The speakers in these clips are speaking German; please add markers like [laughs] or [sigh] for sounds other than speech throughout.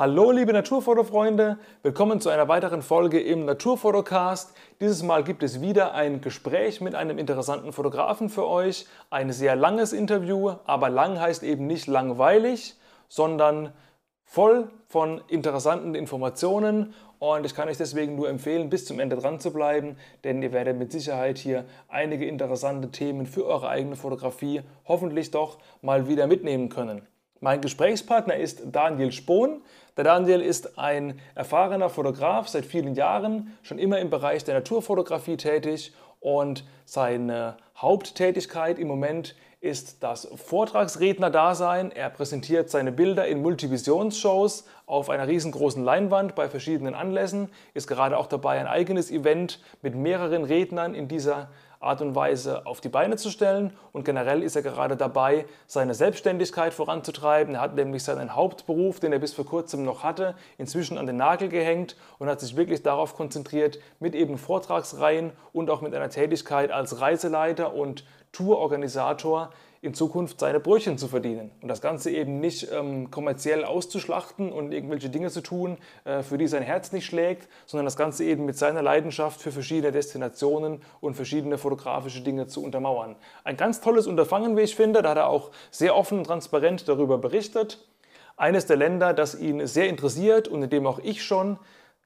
Hallo liebe Naturfotofreunde, willkommen zu einer weiteren Folge im Naturfotocast. Dieses Mal gibt es wieder ein Gespräch mit einem interessanten Fotografen für euch. Ein sehr langes Interview, aber lang heißt eben nicht langweilig, sondern voll von interessanten Informationen und ich kann euch deswegen nur empfehlen, bis zum Ende dran zu bleiben, denn ihr werdet mit Sicherheit hier einige interessante Themen für eure eigene Fotografie hoffentlich doch mal wieder mitnehmen können. Mein Gesprächspartner ist Daniel Spohn. Der Daniel ist ein erfahrener Fotograf, seit vielen Jahren schon immer im Bereich der Naturfotografie tätig und seine Haupttätigkeit im Moment ist das Vortragsredner-Dasein. Er präsentiert seine Bilder in Multivisionsshows auf einer riesengroßen Leinwand bei verschiedenen Anlässen, ist gerade auch dabei, ein eigenes Event mit mehreren Rednern in dieser Art und Weise auf die Beine zu stellen. Und generell ist er gerade dabei, seine Selbstständigkeit voranzutreiben. Er hat nämlich seinen Hauptberuf, den er bis vor kurzem noch hatte, inzwischen an den Nagel gehängt und hat sich wirklich darauf konzentriert, mit eben Vortragsreihen und auch mit einer Tätigkeit als Reiseleiter und Tourorganisator in Zukunft seine Brötchen zu verdienen. Und das Ganze eben nicht ähm, kommerziell auszuschlachten und irgendwelche Dinge zu tun, äh, für die sein Herz nicht schlägt, sondern das Ganze eben mit seiner Leidenschaft für verschiedene Destinationen und verschiedene fotografische Dinge zu untermauern. Ein ganz tolles Unterfangen, wie ich finde. Da hat er auch sehr offen und transparent darüber berichtet. Eines der Länder, das ihn sehr interessiert und in dem auch ich schon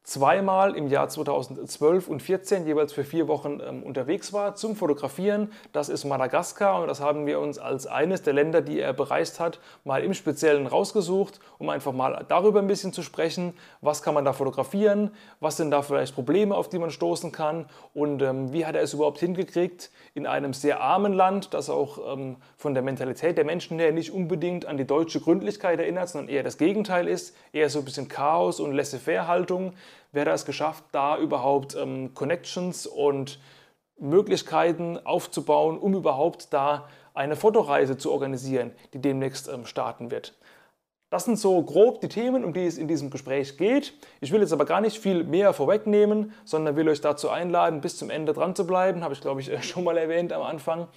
zweimal im Jahr 2012 und 2014 jeweils für vier Wochen ähm, unterwegs war zum Fotografieren. Das ist Madagaskar und das haben wir uns als eines der Länder, die er bereist hat, mal im Speziellen rausgesucht, um einfach mal darüber ein bisschen zu sprechen, was kann man da fotografieren, was sind da vielleicht Probleme, auf die man stoßen kann? Und ähm, wie hat er es überhaupt hingekriegt, in einem sehr armen Land, das auch ähm, von der Mentalität der Menschen her nicht unbedingt an die deutsche Gründlichkeit erinnert, sondern eher das Gegenteil ist, eher so ein bisschen Chaos und Laissez-faire-Haltung, hat es geschafft, da überhaupt ähm, Connections und Möglichkeiten aufzubauen, um überhaupt da eine Fotoreise zu organisieren, die demnächst ähm, starten wird. Das sind so grob die Themen, um die es in diesem Gespräch geht. Ich will jetzt aber gar nicht viel mehr vorwegnehmen, sondern will euch dazu einladen, bis zum Ende dran zu bleiben. Habe ich, glaube ich, [laughs] schon mal erwähnt am Anfang.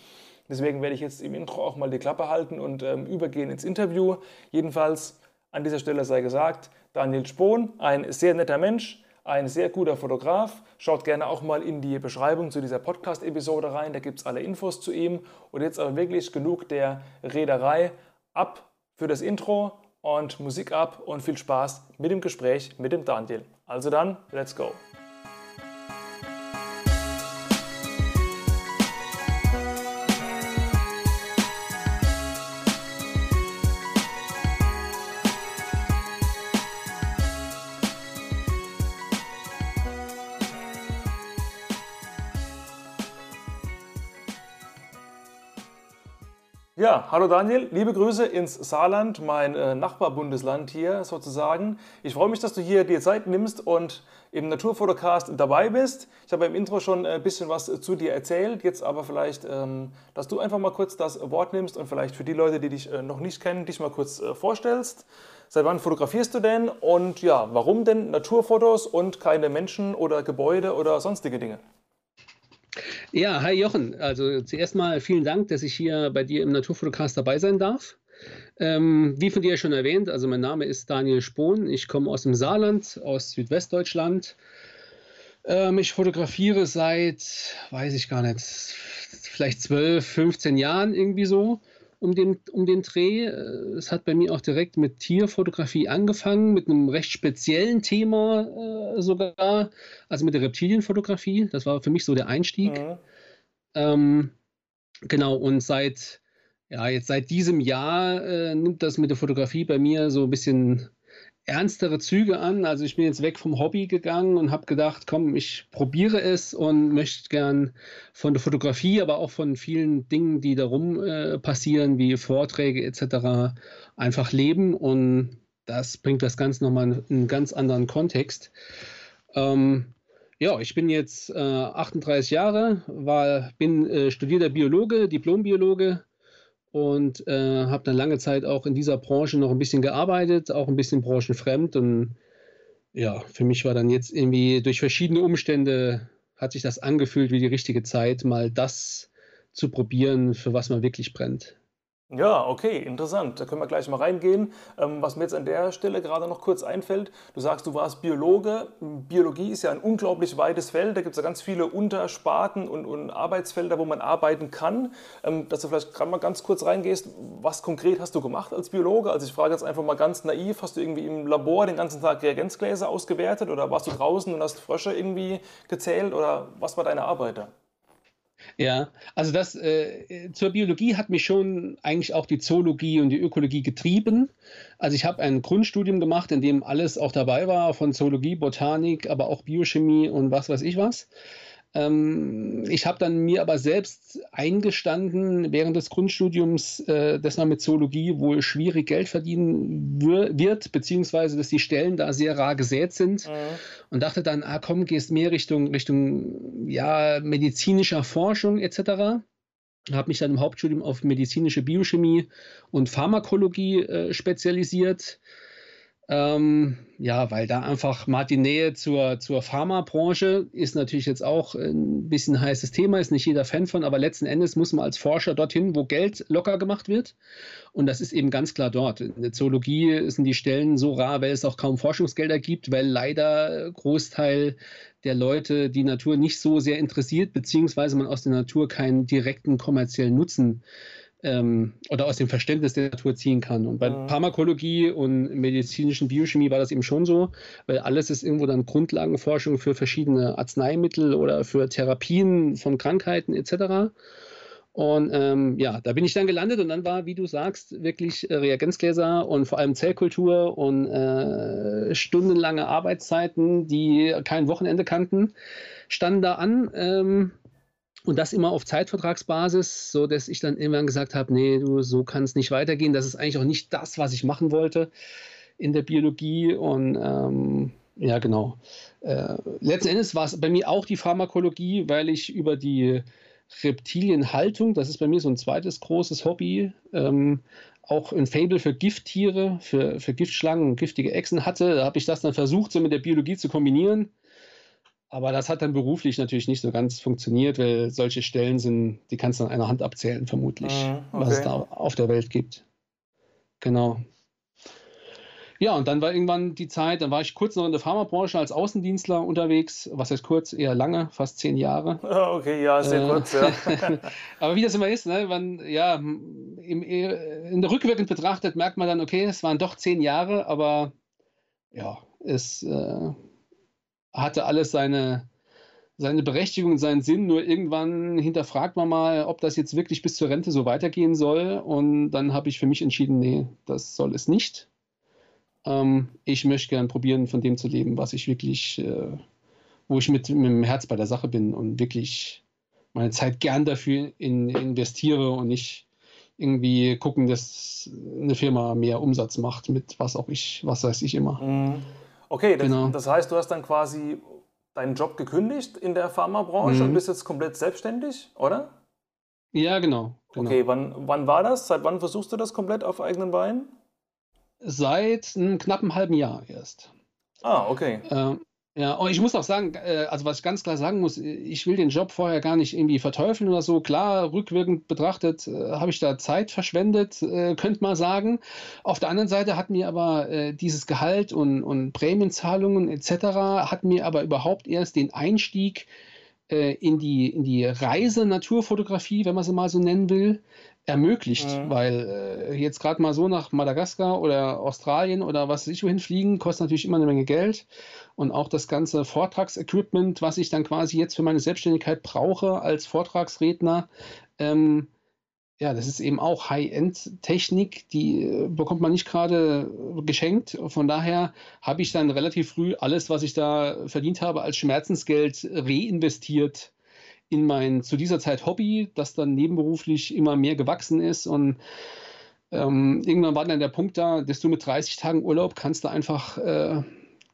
Deswegen werde ich jetzt im Intro auch mal die Klappe halten und ähm, übergehen ins Interview. Jedenfalls an dieser Stelle sei gesagt, Daniel Spohn, ein sehr netter Mensch, ein sehr guter Fotograf. Schaut gerne auch mal in die Beschreibung zu dieser Podcast-Episode rein, da gibt es alle Infos zu ihm. Und jetzt aber wirklich genug der Rederei. Ab für das Intro und Musik ab und viel Spaß mit dem Gespräch mit dem Daniel. Also dann, let's go. Ja, hallo Daniel, liebe Grüße ins Saarland, mein äh, Nachbarbundesland hier sozusagen. Ich freue mich, dass du hier dir Zeit nimmst und im Naturfotocast dabei bist. Ich habe im Intro schon ein bisschen was zu dir erzählt, jetzt aber vielleicht, ähm, dass du einfach mal kurz das Wort nimmst und vielleicht für die Leute, die dich äh, noch nicht kennen, dich mal kurz äh, vorstellst. Seit wann fotografierst du denn und ja, warum denn Naturfotos und keine Menschen oder Gebäude oder sonstige Dinge? Ja, hi Jochen. Also zuerst mal vielen Dank, dass ich hier bei dir im Naturfotocast dabei sein darf. Ähm, wie von dir schon erwähnt, also mein Name ist Daniel Spohn. Ich komme aus dem Saarland, aus Südwestdeutschland. Ähm, ich fotografiere seit, weiß ich gar nicht, vielleicht 12, 15 Jahren irgendwie so um den, um den Dreh. Äh, es hat bei mir auch direkt mit Tierfotografie angefangen, mit einem recht speziellen Thema äh, sogar, also mit der Reptilienfotografie. Das war für mich so der Einstieg. Mhm. Ähm, genau, und seit, ja, jetzt seit diesem Jahr äh, nimmt das mit der Fotografie bei mir so ein bisschen ernstere Züge an. Also ich bin jetzt weg vom Hobby gegangen und habe gedacht, komm, ich probiere es und möchte gern von der Fotografie, aber auch von vielen Dingen, die darum äh, passieren, wie Vorträge etc., einfach leben. Und das bringt das Ganze nochmal in einen ganz anderen Kontext. Ähm, ja, ich bin jetzt äh, 38 Jahre, war, bin äh, studierter Biologe, Diplombiologe, und äh, habe dann lange Zeit auch in dieser Branche noch ein bisschen gearbeitet, auch ein bisschen branchenfremd. Und ja, für mich war dann jetzt irgendwie durch verschiedene Umstände hat sich das angefühlt wie die richtige Zeit, mal das zu probieren, für was man wirklich brennt. Ja, okay, interessant. Da können wir gleich mal reingehen. Ähm, was mir jetzt an der Stelle gerade noch kurz einfällt, du sagst, du warst Biologe. Biologie ist ja ein unglaublich weites Feld. Da gibt es ja ganz viele Untersparten und, und, Arbeitsfelder, wo man arbeiten kann. Ähm, dass du vielleicht gerade mal ganz kurz reingehst, was konkret hast du gemacht als Biologe? Also ich frage jetzt einfach mal ganz naiv, hast du irgendwie im Labor den ganzen Tag Reagenzgläser ausgewertet oder warst du draußen und hast Frösche irgendwie gezählt oder was war deine Arbeit da? Ja, also das äh, zur Biologie hat mich schon eigentlich auch die Zoologie und die Ökologie getrieben. Also ich habe ein Grundstudium gemacht, in dem alles auch dabei war, von Zoologie, Botanik, aber auch Biochemie und was weiß ich was. Ähm, ich habe dann mir aber selbst eingestanden während des Grundstudiums, äh, dass man mit Zoologie wohl schwierig Geld verdienen wird, beziehungsweise dass die Stellen da sehr rar gesät sind. Mhm. Und dachte dann, ah komm, gehst mehr Richtung, Richtung ja, medizinischer Forschung etc habe mich dann im Hauptstudium auf medizinische Biochemie und Pharmakologie äh, spezialisiert. Ähm, ja, weil da einfach mal die Nähe zur, zur Pharmabranche ist natürlich jetzt auch ein bisschen heißes Thema, ist nicht jeder Fan von, aber letzten Endes muss man als Forscher dorthin, wo Geld locker gemacht wird. Und das ist eben ganz klar dort. In der Zoologie sind die Stellen so rar, weil es auch kaum Forschungsgelder gibt, weil leider Großteil der Leute die Natur nicht so sehr interessiert, beziehungsweise man aus der Natur keinen direkten kommerziellen Nutzen äh, ähm, oder aus dem Verständnis der Natur ziehen kann. Und bei mhm. Pharmakologie und medizinischen Biochemie war das eben schon so, weil alles ist irgendwo dann Grundlagenforschung für verschiedene Arzneimittel oder für Therapien von Krankheiten etc. Und ähm, ja, da bin ich dann gelandet und dann war, wie du sagst, wirklich äh, Reagenzgläser und vor allem Zellkultur und äh, stundenlange Arbeitszeiten, die kein Wochenende kannten, standen da an. Ähm, und das immer auf Zeitvertragsbasis, so dass ich dann irgendwann gesagt habe, nee, du, so kann es nicht weitergehen. Das ist eigentlich auch nicht das, was ich machen wollte in der Biologie. Und ähm, ja, genau. Äh, letzten Endes war es bei mir auch die Pharmakologie, weil ich über die Reptilienhaltung, das ist bei mir so ein zweites großes Hobby, ähm, auch ein Fable für Gifttiere, für, für Giftschlangen giftige Echsen hatte. Da habe ich das dann versucht, so mit der Biologie zu kombinieren. Aber das hat dann beruflich natürlich nicht so ganz funktioniert, weil solche Stellen sind, die kannst du an einer Hand abzählen, vermutlich, okay. Mhm, was es da auf der Welt gibt. Genau. Ja, und dann war irgendwann die Zeit, dann war ich kurz noch in der Pharmabranche als Außendienstler unterwegs. Was heißt kurz? Eher lange, fast zehn Jahre. [laughs] Okay, ja, sehr äh, kurz, ja. [laughs] aber wie das immer ist, ne, man, ja, im, in der Rückwirkend betrachtet merkt man dann, okay, es waren doch zehn Jahre, aber ja, es äh, hatte alles seine, seine Berechtigung, seinen Sinn, nur irgendwann hinterfragt man mal, ob das jetzt wirklich bis zur Rente so weitergehen soll. Und dann habe ich für mich entschieden, nee, das soll es nicht. Ähm, ich möchte gerne probieren, von dem zu leben, was ich wirklich, äh, wo ich mit, mit dem Herz bei der Sache bin und wirklich meine Zeit gern dafür in, investiere und nicht irgendwie gucken, dass eine Firma mehr Umsatz macht mit was auch ich, was weiß ich immer. Mhm. Okay, das, genau. das heißt, du hast dann quasi deinen Job gekündigt in der Pharmabranche mhm. und bist jetzt komplett selbstständig, oder? Ja, genau. genau. Okay, wann, wann war das? Seit wann versuchst du das komplett auf eigenen Beinen? Seit einem knappen halben Jahr erst. Ah, okay. Ähm, ja, und ich muss auch sagen, äh, also was ich ganz klar sagen muss, ich will den Job vorher gar nicht irgendwie verteufeln oder so. Klar, rückwirkend betrachtet äh, habe ich da Zeit verschwendet, äh, könnte man sagen. Auf der anderen Seite hat mir aber dieses Gehalt und, und Prämienzahlungen etc. hat mir aber überhaupt erst den Einstieg in die, in die Reise Naturfotografie, wenn man sie mal so nennen will, ermöglicht, mhm. weil äh, jetzt gerade mal so nach Madagaskar oder Australien oder was weiß ich wohin fliegen, kostet natürlich immer eine Menge Geld und auch das ganze Vortragsequipment, was ich dann quasi jetzt für meine Selbstständigkeit brauche als Vortragsredner, ähm, ja, das ist eben auch High-End-Technik, die äh, bekommt man nicht gerade geschenkt. Von daher habe ich dann relativ früh alles, was ich da verdient habe, als Schmerzensgeld reinvestiert in mein zu dieser Zeit Hobby, das dann nebenberuflich immer mehr gewachsen ist und ähm, irgendwann war dann der Punkt da, dass du mit 30 Tagen Urlaub kannst du einfach äh,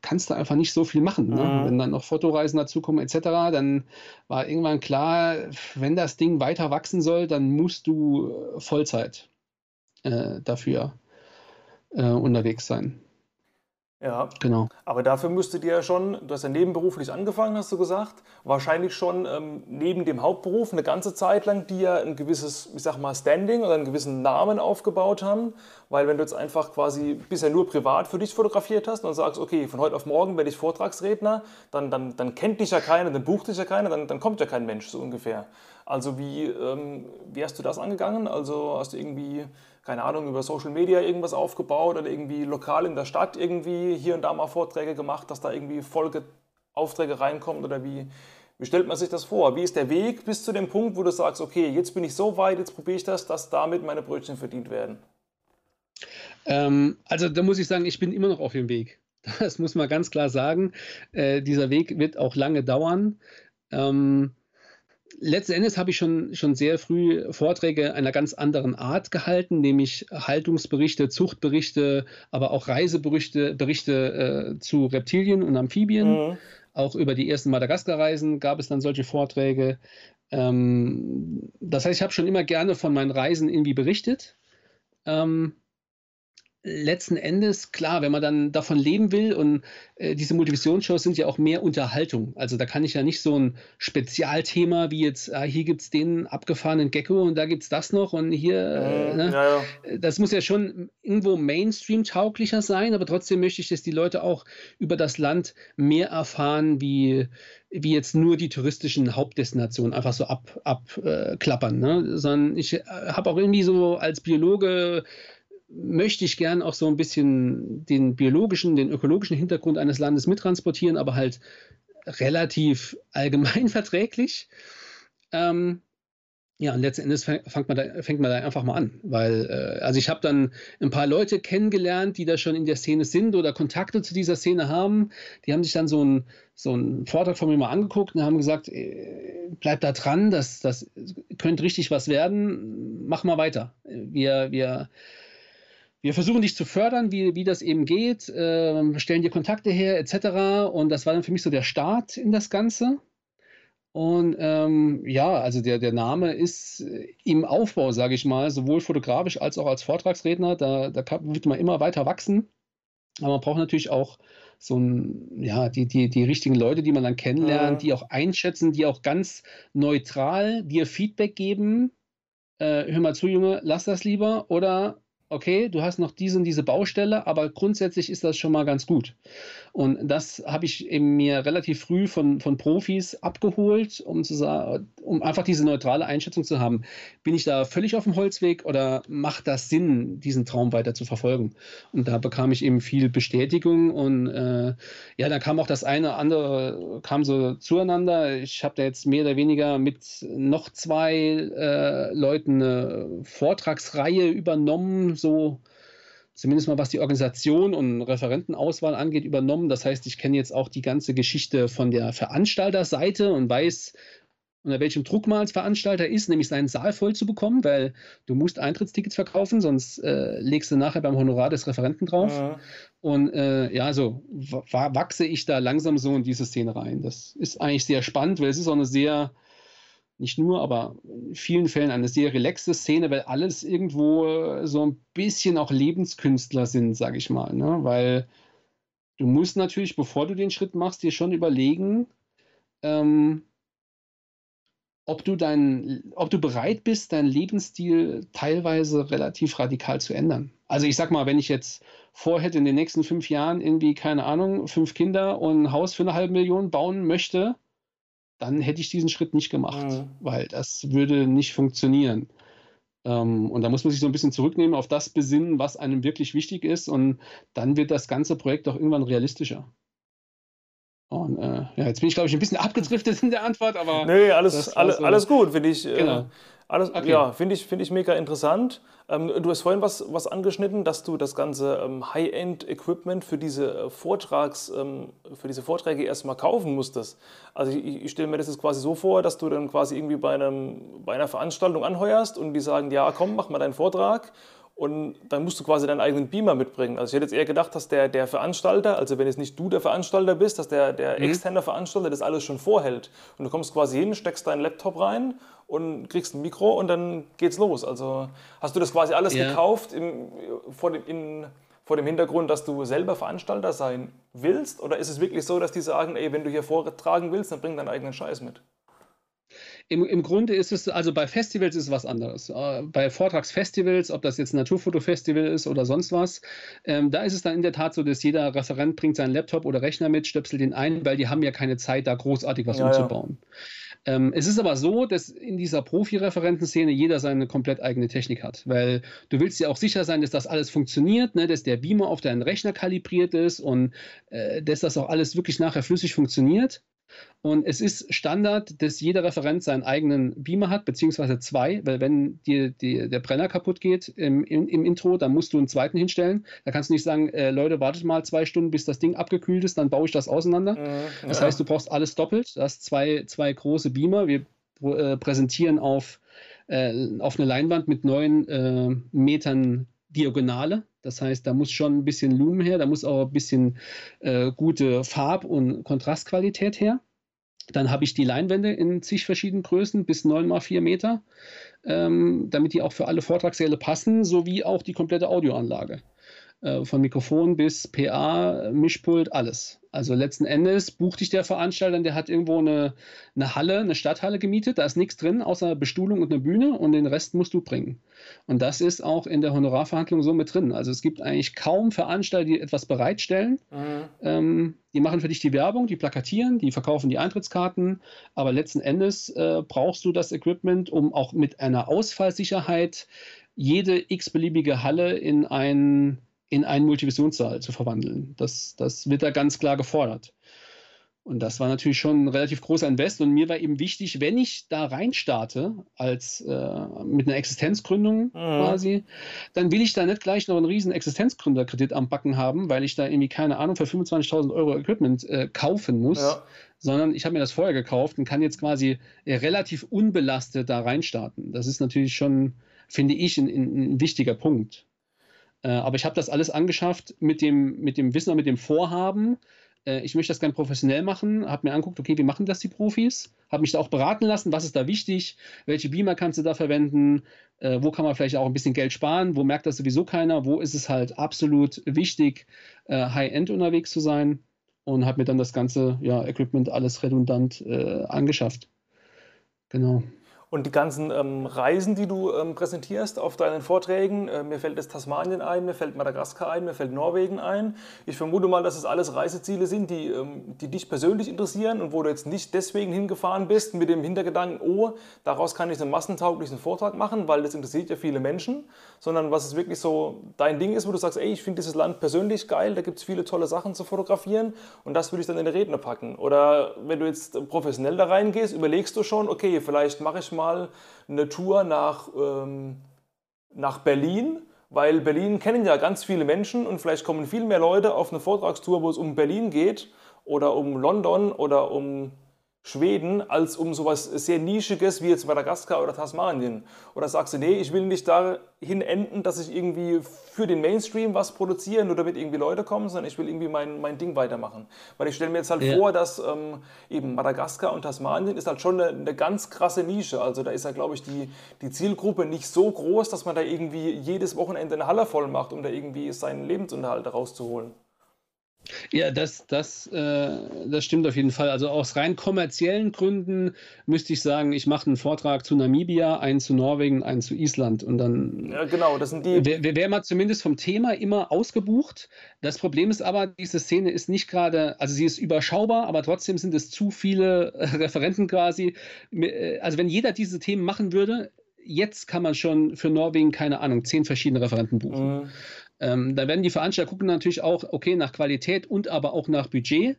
kannst du einfach nicht so viel machen. Ne? Mhm. Wenn dann noch Fotoreisen dazukommen etc., dann war irgendwann klar, wenn das Ding weiter wachsen soll, dann musst du äh, Vollzeit äh, dafür äh, unterwegs sein. Ja, genau. Aber dafür müsstet ihr ja schon, du hast ja nebenberuflich angefangen, hast du gesagt, wahrscheinlich schon ähm, neben dem Hauptberuf eine ganze Zeit lang, die ja ein gewisses, ich sag mal, Standing oder einen gewissen Namen aufgebaut haben. Weil wenn du jetzt einfach quasi bisher nur privat für dich fotografiert hast und sagst, okay, von heute auf morgen werde ich Vortragsredner, dann, dann, dann kennt dich ja keiner, dann bucht dich ja keiner, dann, dann kommt ja kein Mensch so ungefähr. Also wie, ähm, wie hast du das angegangen? Also hast du irgendwie keine Ahnung, über Social Media irgendwas aufgebaut oder irgendwie lokal in der Stadt irgendwie hier und da mal Vorträge gemacht, dass da irgendwie Folgeaufträge reinkommen oder wie, wie stellt man sich das vor? Wie ist der Weg bis zu dem Punkt, wo du sagst, okay, jetzt bin ich so weit, jetzt probiere ich das, dass damit meine Brötchen verdient werden? Ähm, also da muss ich sagen, ich bin immer noch auf dem Weg. Das muss man ganz klar sagen. Äh, dieser Weg wird auch lange dauern. Ähm, letzten Endes habe ich schon, schon sehr früh Vorträge einer ganz anderen Art gehalten, nämlich Haltungsberichte, Zuchtberichte, aber auch Reiseberichte Berichte, äh, zu Reptilien und Amphibien. Mhm. Auch über die ersten Madagaskar-Reisen gab es dann solche Vorträge. Ähm, das heißt, ich habe schon immer gerne von meinen Reisen irgendwie berichtet. Ähm, letzten Endes, klar, wenn man dann davon leben will und äh, diese Motivationsshows sind ja auch mehr Unterhaltung. Also da kann ich ja nicht so ein Spezialthema wie jetzt, ah, hier gibt es den abgefahrenen Gecko und da gibt es das noch und hier, äh, mhm, ne? ja, ja. Äh, das muss ja schon irgendwo Mainstream-tauglicher sein, aber trotzdem möchte ich, dass die Leute auch über das Land mehr erfahren, wie, wie jetzt nur die touristischen Hauptdestinationen einfach so abklappern, ab, äh, ne? sondern ich äh, habe auch irgendwie so als Biologe möchte ich gern auch so ein bisschen den biologischen, den ökologischen Hintergrund eines Landes mittransportieren, aber halt relativ allgemein [laughs] verträglich. Ähm, ja, und letzten Endes fängt man, da, fängt man da einfach mal an, weil, äh, also ich habe dann ein paar Leute kennengelernt, die da schon in der Szene sind oder Kontakte zu dieser Szene haben. Die haben sich dann so einen so Vortrag von mir mal angeguckt und haben gesagt, äh, bleib da dran, das, das könnte richtig was werden, mach mal weiter. Wir, wir wir versuchen dich zu fördern, wie, wie das eben geht, äh, stellen dir Kontakte her, etc. Und das war dann für mich so der Start in das Ganze. Und ähm, ja, also der, der Name ist im Aufbau, sage ich mal, sowohl fotografisch als auch als Vortragsredner. Da, da kann, wird man immer weiter wachsen. Aber man braucht natürlich auch so ein, ja, die, die, die richtigen Leute, die man dann kennenlernt, ja. die auch einschätzen, die auch ganz neutral dir Feedback geben. Äh, hör mal zu, Junge, lass das lieber. Oder okay, du hast noch diese und diese Baustelle, aber grundsätzlich ist das schon mal ganz gut. Und das habe ich eben mir relativ früh von, von Profis abgeholt, um, zu sagen, um einfach diese neutrale Einschätzung zu haben. Bin ich da völlig auf dem Holzweg oder macht das Sinn, diesen Traum weiter zu verfolgen? Und da bekam ich eben viel Bestätigung und äh, ja, da kam auch das eine oder andere, kam so zueinander. Ich habe da jetzt mehr oder weniger mit noch zwei äh, Leuten eine Vortragsreihe übernommen, so zumindest mal was die Organisation und Referentenauswahl angeht, übernommen. Das heißt, ich kenne jetzt auch die ganze Geschichte von der Veranstalterseite und weiß, unter welchem Druck man als Veranstalter ist, nämlich seinen Saal voll zu bekommen, weil du musst Eintrittstickets verkaufen, sonst äh, legst du nachher beim Honorar des Referenten drauf. Ja. Und äh, ja, so wachse ich da langsam so in diese Szene rein. Das ist eigentlich sehr spannend, weil es ist auch eine sehr nicht nur, aber in vielen Fällen eine sehr relaxte Szene, weil alles irgendwo äh, so ein bisschen auch Lebenskünstler sind, sage ich mal. Ne? Weil du musst natürlich, bevor du den Schritt machst, dir schon überlegen, ähm, ob du dein, ob du bereit bist, deinen Lebensstil teilweise relativ radikal zu ändern. Also ich sag mal, wenn ich jetzt vorhätte, in den nächsten fünf Jahren irgendwie, keine Ahnung, fünf Kinder und ein Haus für eine halbe Million bauen möchte, dann hätte ich diesen Schritt nicht gemacht, mhm. weil das würde nicht funktionieren. Ähm, und da muss man sich so ein bisschen zurücknehmen, auf das besinnen, was einem wirklich wichtig ist. Und dann wird das ganze Projekt auch irgendwann realistischer. Und äh, ja, jetzt bin ich, glaube ich, ein bisschen [laughs] abgedriftet in der Antwort, aber. Nee, alles, alles, so, alles gut, finde ich. Äh, genau. Alles, okay. Ja, finde ich, find ich mega interessant. Ähm, du hast vorhin was, was angeschnitten, dass du das ganze ähm, High-End-Equipment für diese äh, Vortrags, ähm, für diese Vorträge erstmal kaufen musstest. Also ich, ich stelle mir das jetzt quasi so vor, dass du dann quasi irgendwie bei, einem, bei einer Veranstaltung anheuerst und die sagen, ja komm, mach mal deinen Vortrag und dann musst du quasi deinen eigenen Beamer mitbringen. Also ich hätte jetzt eher gedacht, dass der, der Veranstalter, also wenn es nicht du der Veranstalter bist, dass der, der mhm. externe Veranstalter das alles schon vorhält. Und du kommst quasi hin, steckst deinen Laptop rein und kriegst ein Mikro und dann geht's los. Also hast du das quasi alles ja. gekauft im, vor dem, in, vor dem Hintergrund, dass du selber Veranstalter sein willst? Oder ist es wirklich so, dass die sagen, ey, wenn du hier vortragen willst, dann bring deinen eigenen Scheiß mit? Im, Im Grunde ist es, also bei Festivals ist es was anderes. Äh, bei Vortragsfestivals, ob das jetzt ein Naturfotofestival ist oder sonst was, ähm, da ist es dann in der Tat so, dass jeder Referent bringt seinen Laptop oder Rechner mit, stöpselt den ein, weil die haben ja keine Zeit, da großartig was ja, umzubauen. Ja. Ähm, es ist aber so, dass in dieser Profi-Referentenszene jeder seine komplett eigene Technik hat, weil du willst ja auch sicher sein, dass das alles funktioniert, ne, dass der Beamer auf deinen Rechner kalibriert ist und äh, dass das auch alles wirklich nachher flüssig funktioniert. Und es ist Standard, dass jeder Referent seinen eigenen Beamer hat, beziehungsweise zwei, weil wenn dir die, der Brenner kaputt geht im, im, im, Intro, dann musst du einen zweiten hinstellen. Da kannst du nicht sagen, äh, Leute, wartet mal zwei Stunden, bis das Ding abgekühlt ist, dann baue ich das auseinander. Mhm, das heißt, du brauchst alles doppelt. Du hast zwei, zwei große Beamer. Wir äh, präsentieren auf, äh, auf eine Leinwand mit neun äh, Metern Diagonale. Das heißt, da muss schon ein bisschen Lumen her, da muss auch ein bisschen äh, gute Farb- und Kontrastqualität her. Dann habe ich die Leinwände in zig verschiedenen Größen bis 9 mal 4 Meter, ähm, damit die auch für alle Vortragssäle passen, sowie auch die komplette Audioanlage. Äh, von Mikrofon bis PA, Mischpult, alles. Also letzten Endes bucht dich der Veranstalter, der hat irgendwo eine, eine Halle, eine Stadthalle gemietet, da ist nichts drin, außer Bestuhlung und eine Bühne und den Rest musst du bringen. Und das ist auch in der Honorarverhandlung so mit drin. Also es gibt eigentlich kaum Veranstalter, die etwas bereitstellen. Mhm. Ähm, die machen für dich die Werbung, die plakatieren, die verkaufen die Eintrittskarten, aber letzten Endes äh, brauchst du das Equipment, um auch mit einer Ausfallsicherheit jede x-beliebige Halle in ein in einen Multivisionssaal zu verwandeln. Das, das wird da ganz klar gefordert. Und das war natürlich schon ein relativ großer Invest. Und mir war eben wichtig, wenn ich da rein starte, als äh, mit einer Existenzgründung mhm. quasi, dann will ich da nicht gleich noch einen riesen Existenzgründerkredit am Backen haben, weil ich da irgendwie, keine Ahnung, für 25.000 Euro Equipment äh, kaufen muss. Ja. Sondern ich habe mir das vorher gekauft und kann jetzt quasi äh, relativ unbelastet da reinstarten. Das ist natürlich schon, finde ich, ein, ein wichtiger Punkt. Äh, aber ich habe das alles angeschafft mit dem, mit dem Wissen und mit dem Vorhaben. Äh, ich möchte das gerne professionell machen, habe mir angeguckt, okay, wie machen das die Profis? Habe mich da auch beraten lassen, was ist da wichtig, welche Beamer kannst du da verwenden, äh, wo kann man vielleicht auch ein bisschen Geld sparen, wo merkt das sowieso keiner, wo ist es halt absolut wichtig, High-End unterwegs zu sein und habe mir dann das ganze ja, Equipment alles redundant äh, angeschafft. Genau. Und die ganzen ähm, Reisen, die du ähm, präsentierst auf deinen Vorträgen, äh, mir fällt das Tasmanien ein, mir fällt Madagaskar ein, mir fällt Norwegen ein. Ich vermute mal, dass es alles Reiseziele sind, die, ähm, die dich persönlich interessieren und wo du jetzt nicht deswegen hingefahren bist mit dem Hintergedanken, oh, daraus kann ich einen massentauglichen Vortrag machen, weil das interessiert ja viele Menschen, sondern was es wirklich so dein Ding ist, wo du sagst, ey, ich finde dieses Land persönlich geil, da gibt es viele tolle Sachen zu fotografieren und das würde ich dann in die Redner packen. Oder wenn du jetzt professionell da reingehst, überlegst du schon, okay, vielleicht mache ich mal mal eine Tour nach, ähm, nach Berlin, weil Berlin kennen ja ganz viele Menschen und vielleicht kommen viel mehr Leute auf eine Vortragstour, wo es um Berlin geht oder um London oder um Schweden als um sowas sehr Nischiges wie jetzt Madagaskar oder Tasmanien? Oder sagst du, nee, ich will nicht dahin enden, dass ich irgendwie für den Mainstream was produziere, nur damit irgendwie Leute kommen, sondern ich will irgendwie mein, mein Ding weitermachen. Weil ich stelle mir jetzt halt ja. vor, dass ähm, eben Madagaskar und Tasmanien ist halt schon eine, eine ganz krasse Nische. Also da ist ja, glaube ich, die, die Zielgruppe nicht so groß, dass man da irgendwie jedes Wochenende eine Halle voll macht, um da irgendwie seinen Lebensunterhalt rauszuholen. Ja, das, das, äh, das stimmt auf jeden Fall. Also aus rein kommerziellen Gründen müsste ich sagen, ich mache einen Vortrag zu Namibia, einen zu Norwegen, einen zu Island und dann. Ja, genau, das sind die. Wäre wär mal zumindest vom Thema immer ausgebucht. Das Problem ist aber, diese Szene ist nicht gerade, also sie ist überschaubar, aber trotzdem sind es zu viele Referenten quasi. Äh, also wenn jeder diese Themen machen würde, jetzt kann man schon für Norwegen, keine Ahnung, zehn verschiedene Referenten buchen. Mhm. Ähm, da werden die Veranstalter gucken natürlich auch, okay, nach Qualität und aber auch nach Budget.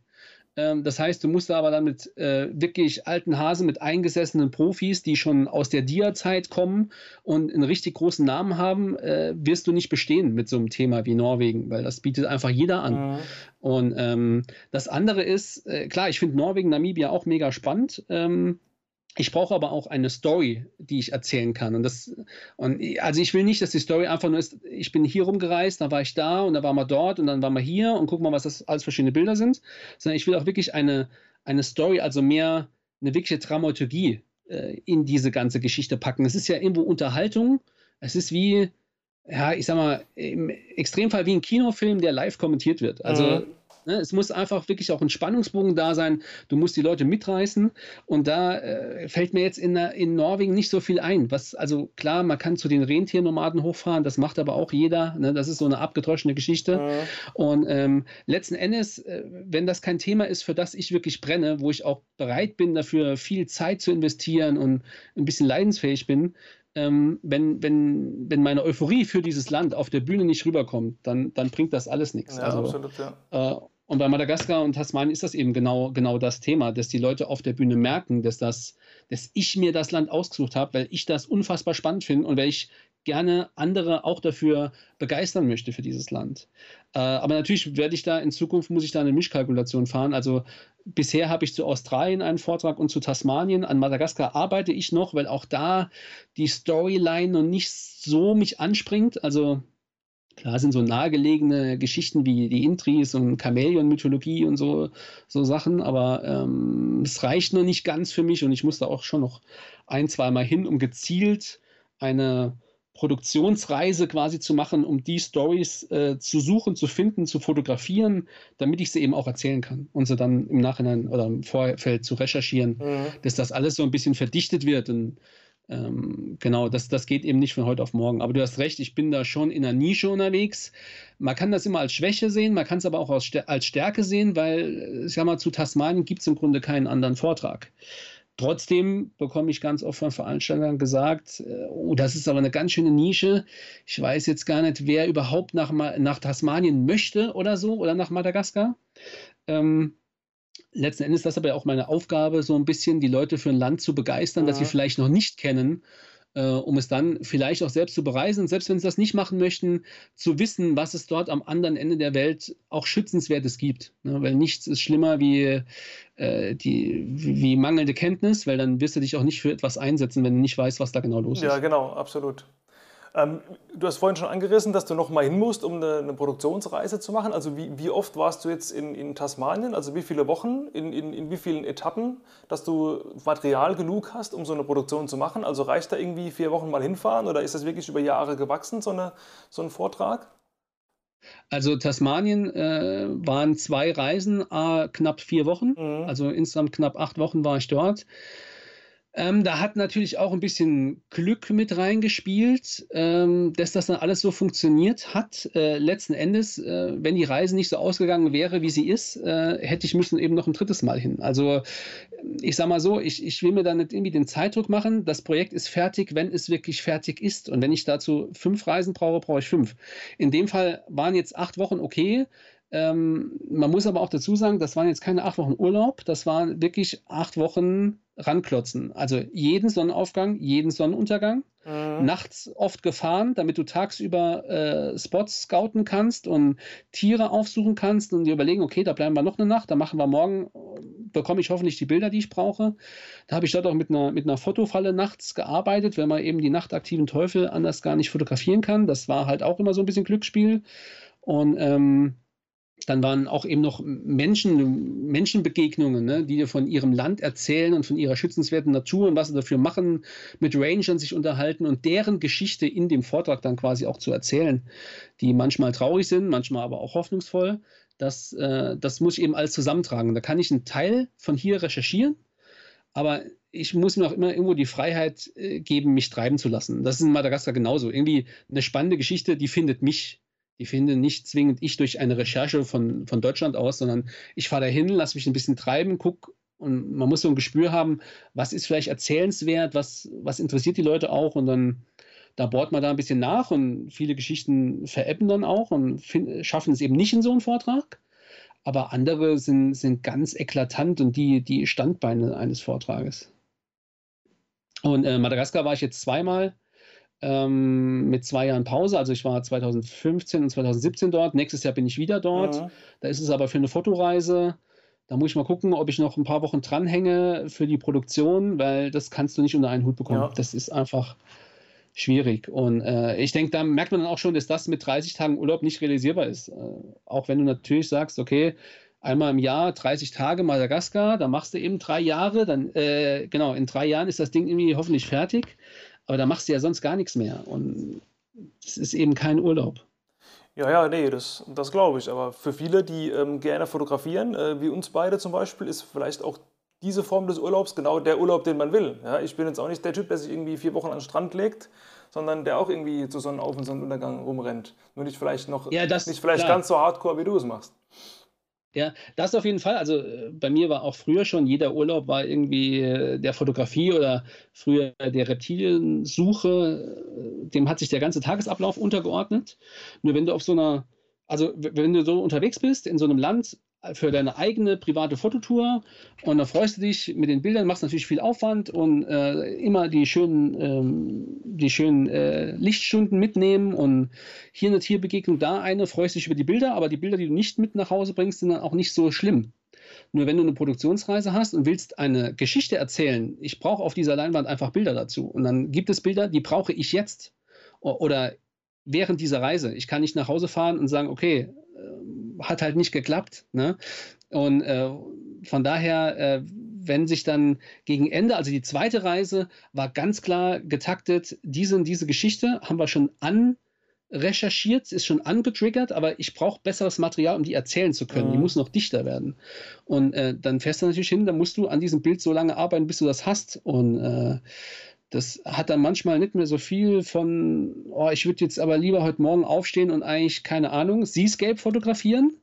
Ähm, das heißt, du musst da aber dann mit äh, wirklich alten Hasen, mit eingesessenen Profis, die schon aus der Dia-Zeit kommen und einen richtig großen Namen haben, äh, wirst du nicht bestehen mit so einem Thema wie Norwegen, weil das bietet einfach jeder an. Mhm. Und ähm, das andere ist, äh, klar, ich finde Norwegen, Namibia auch mega spannend. Ähm, ich brauche aber auch eine Story, die ich erzählen kann. Und das, und also ich will nicht, dass die Story einfach nur ist, ich bin hier rumgereist, dann war ich da und dann waren wir dort und dann waren wir hier und guck mal, was das alles verschiedene Bilder sind. Sondern ich will auch wirklich eine, eine Story, also mehr eine wirkliche Dramaturgie äh, in diese ganze Geschichte packen. Es ist ja irgendwo Unterhaltung. Es ist wie, ja, ich sag mal, im Extremfall wie ein Kinofilm, der live kommentiert wird. Also mhm. Ne, es muss einfach wirklich auch ein Spannungsbogen da sein. Du musst die Leute mitreißen. Und da äh, fällt mir jetzt in, in Norwegen nicht so viel ein. Was, also klar, man kann zu den Rentiernomaden hochfahren, das macht aber auch jeder. Ne? Das ist so eine abgedroschene Geschichte. Mhm. Und ähm, letzten Endes, äh, wenn das kein Thema ist, für das ich wirklich brenne, wo ich auch bereit bin, dafür viel Zeit zu investieren und ein bisschen leidensfähig bin, ähm, wenn, wenn, wenn meine Euphorie für dieses Land auf der Bühne nicht rüberkommt, dann, dann bringt das alles nichts. Ja, also, absolut, ja. Äh, und bei Madagaskar und Tasmanien ist das eben genau, genau das Thema, dass die Leute auf der Bühne merken, dass, das, dass ich mir das Land ausgesucht habe, weil ich das unfassbar spannend finde und weil ich gerne andere auch dafür begeistern möchte für dieses Land. Äh, aber natürlich werde ich da in Zukunft, muss ich da eine Mischkalkulation fahren. Also bisher habe ich zu Australien einen Vortrag und zu Tasmanien. An Madagaskar arbeite ich noch, weil auch da die Storyline noch nicht so mich anspringt. Also Klar sind so nahegelegene Geschichten wie die Intris und Chamäleon-Mythologie und so, so Sachen, aber ähm, es reicht noch nicht ganz für mich und ich musste auch schon noch ein, zwei Mal hin, um gezielt eine Produktionsreise quasi zu machen, um die Stories äh, zu suchen, zu finden, zu fotografieren, damit ich sie eben auch erzählen kann und sie dann im Nachhinein oder im Vorfeld zu recherchieren, mhm. dass das alles so ein bisschen verdichtet wird und ähm, genau, das, das geht eben nicht von heute auf morgen. Aber du hast recht, ich bin da schon in einer Nische unterwegs. Man kann das immer als Schwäche sehen, man kann es aber auch als, als Stärke sehen, weil, ich sag mal, zu Tasmanien gibt es im Grunde keinen anderen Vortrag. Trotzdem bekomme ich ganz oft von Veranstaltern gesagt, äh, oh, das ist aber eine ganz schöne Nische. Ich weiß jetzt gar nicht, wer überhaupt nach, nach Tasmanien möchte oder so oder nach Madagaskar. Ähm, letzten Endes ist das aber auch meine Aufgabe, so ein bisschen die Leute für ein Land zu begeistern, ja. das sie vielleicht noch nicht kennen, äh, um es dann vielleicht auch selbst zu bereisen. selbst wenn sie das nicht machen möchten, zu wissen, was es dort am anderen Ende der Welt auch Schützenswertes gibt. Ne? Weil nichts ist schlimmer wie, äh, die, wie mangelnde Kenntnis, weil dann wirst du dich auch nicht für etwas einsetzen, wenn du nicht weißt, was da genau los ist. Ja, genau, absolut. Ähm, du hast vorhin schon angerissen, dass du noch mal hin musst, um eine, eine Produktionsreise zu machen. Also wie, wie, oft warst du jetzt in, in Tasmanien? Also wie viele Wochen, in, in, in, wie vielen Etappen, dass du Material genug hast, um so eine Produktion zu machen? Also reicht da irgendwie vier Wochen mal hinfahren oder ist das wirklich über Jahre gewachsen, so, eine, so ein Vortrag? Also Tasmanien äh, waren zwei Reisen, äh, knapp vier Wochen. Mhm. Also insgesamt knapp acht Wochen war ich dort. Ähm, da hat natürlich auch ein bisschen Glück mit reingespielt, ähm, dass das dann alles so funktioniert hat. Äh, letzten Endes, äh, wenn die Reise nicht so ausgegangen wäre, wie sie ist, äh, hätte ich müssen eben noch ein drittes Mal hin. Also ich sage mal so, ich, ich will mir da nicht irgendwie den Zeitdruck machen. Das Projekt ist fertig, wenn es wirklich fertig ist. Und wenn ich dazu fünf Reisen brauche, brauche ich fünf. In dem Fall waren jetzt acht Wochen okay. Ähm, man muss aber auch dazu sagen, das waren jetzt keine acht Wochen Urlaub, das waren wirklich acht Wochen ranklotzen. Also jeden Sonnenaufgang, jeden Sonnenuntergang. Mhm. Nachts oft gefahren, damit du tagsüber äh, Spots scouten kannst und Tiere aufsuchen kannst und dir überlegen, okay, da bleiben wir noch eine Nacht, da machen wir morgen, bekomme ich hoffentlich die Bilder, die ich brauche. Da habe ich dort auch mit einer, mit einer Fotofalle nachts gearbeitet, wenn man eben die nachtaktiven Teufel anders gar nicht fotografieren kann. Das war halt auch immer so ein bisschen Glücksspiel. Und ähm, dann waren auch eben noch Menschen, Menschenbegegnungen, ne, die von ihrem Land erzählen und von ihrer schützenswerten Natur und was sie dafür machen, mit Rangern sich unterhalten und deren Geschichte in dem Vortrag dann quasi auch zu erzählen, die manchmal traurig sind, manchmal aber auch hoffnungsvoll. Das, äh, das muss ich eben alles zusammentragen. Da kann ich einen Teil von hier recherchieren, aber ich muss mir auch immer irgendwo die Freiheit äh, geben, mich treiben zu lassen. Das ist in Madagaskar genauso. Irgendwie eine spannende Geschichte, die findet mich die finde nicht zwingend ich durch eine Recherche von, von Deutschland aus, sondern ich fahre dahin, lasse mich ein bisschen treiben, gucke und man muss so ein Gespür haben, was ist vielleicht erzählenswert, was, was interessiert die Leute auch und dann da bohrt man da ein bisschen nach und viele Geschichten veräppen dann auch und schaffen es eben nicht in so einen Vortrag. Aber andere sind, sind ganz eklatant und die, die Standbeine eines Vortrages. Und äh, Madagaskar war ich jetzt zweimal ähm, mit zwei Jahren Pause. Also ich war 2015 und 2017 dort. Nächstes Jahr bin ich wieder dort. Ja. Da ist es aber für eine Fotoreise. Da muss ich mal gucken, ob ich noch ein paar Wochen dranhänge für die Produktion, weil das kannst du nicht unter einen Hut bekommen. Ja. Das ist einfach schwierig. Und äh, ich denke, da merkt man dann auch schon, dass das mit 30 Tagen Urlaub nicht realisierbar ist. Äh, auch wenn du natürlich sagst, okay, einmal im Jahr 30 Tage Madagaskar, da machst du eben drei Jahre, dann, äh, genau, in drei Jahren ist das Ding irgendwie hoffentlich fertig. Aber da machst du ja sonst gar nichts mehr. Und das ist eben kein Urlaub. Ja, ja, nee, das, das glaube ich. Aber für viele, die ähm, gerne fotografieren, äh, wie uns beide zum Beispiel, ist vielleicht auch diese Form des Urlaubs genau der Urlaub, den man will. Ja, ich bin jetzt auch nicht der Typ, der sich irgendwie vier Wochen an den Strand legt, sondern der auch irgendwie zu Sonnenauf- und Sonnenuntergang rumrennt. Nur nicht vielleicht noch ja, das, nicht vielleicht ganz so hardcore, wie du es machst. Ja, das auf jeden Fall. Also äh, bei mir war auch früher schon, jeder Urlaub war irgendwie äh, der Fotografie oder früher der Reptiliensuche. Äh, dem hat sich der ganze Tagesablauf untergeordnet. Nur wenn du auf so einer, also wenn du so unterwegs bist in so einem Land, für deine eigene private Fototour. Und da freust du dich mit den Bildern, machst natürlich viel Aufwand und äh, immer die schönen, ähm, die schönen äh, Lichtstunden mitnehmen. Und hier eine Tierbegegnung, da eine, freust dich über die Bilder, aber die Bilder, die du nicht mit nach Hause bringst, sind dann auch nicht so schlimm. Nur wenn du eine Produktionsreise hast und willst eine Geschichte erzählen, ich brauche auf dieser Leinwand einfach Bilder dazu. Und dann gibt es Bilder, die brauche ich jetzt. Oder während dieser Reise. Ich kann nicht nach Hause fahren und sagen, okay, hat halt nicht geklappt. Ne? Und äh, von daher, äh, wenn sich dann gegen Ende, also die zweite Reise war ganz klar getaktet, diese und diese Geschichte haben wir schon an recherchiert, ist schon angetriggert, aber ich brauche besseres Material, um die erzählen zu können. Mhm. Die muss noch dichter werden. Und äh, dann fährst du natürlich hin, dann musst du an diesem Bild so lange arbeiten, bis du das hast. Und äh, das hat dann manchmal nicht mehr so viel von, oh, ich würde jetzt aber lieber heute Morgen aufstehen und eigentlich, keine Ahnung, Seascape fotografieren.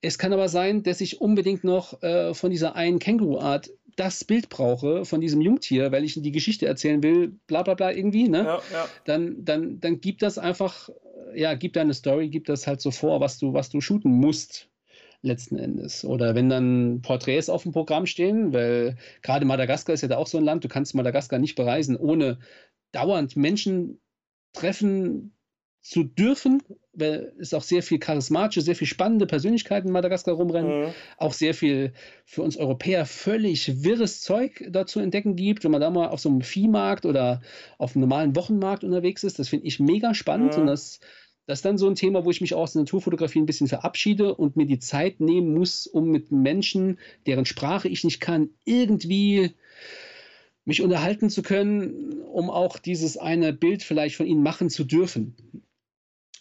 Es kann aber sein, dass ich unbedingt noch äh, von dieser einen Känguru-Art das Bild brauche von diesem Jungtier, weil ich die Geschichte erzählen will, bla bla bla irgendwie, ne? Ja, ja. Dann, dann, dann gibt das einfach, ja, gib deine Story, gib das halt so vor, was du, was du shooten musst letzten Endes. Oder wenn dann Porträts auf dem Programm stehen, weil gerade Madagaskar ist ja da auch so ein Land, du kannst Madagaskar nicht bereisen, ohne dauernd Menschen treffen zu dürfen, weil es auch sehr viel charismatische, sehr viel spannende Persönlichkeiten in Madagaskar rumrennen, mhm. auch sehr viel für uns Europäer völlig wirres Zeug dazu entdecken gibt, wenn man da mal auf so einem Viehmarkt oder auf einem normalen Wochenmarkt unterwegs ist, das finde ich mega spannend mhm. und das das ist dann so ein Thema, wo ich mich auch aus der Naturfotografie ein bisschen verabschiede und mir die Zeit nehmen muss, um mit Menschen, deren Sprache ich nicht kann, irgendwie mich unterhalten zu können, um auch dieses eine Bild vielleicht von ihnen machen zu dürfen.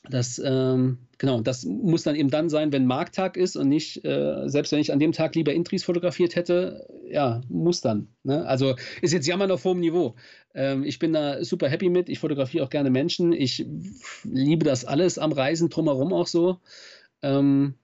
Das, ähm, genau, das muss dann eben dann sein, wenn Markttag ist und nicht, äh, selbst wenn ich an dem Tag lieber Intris fotografiert hätte, ja, muss dann. Ne? Also ist jetzt Jammern auf hohem Niveau. Ähm, ich bin da super happy mit. Ich fotografiere auch gerne Menschen. Ich liebe das alles am Reisen drumherum auch so. Ähm,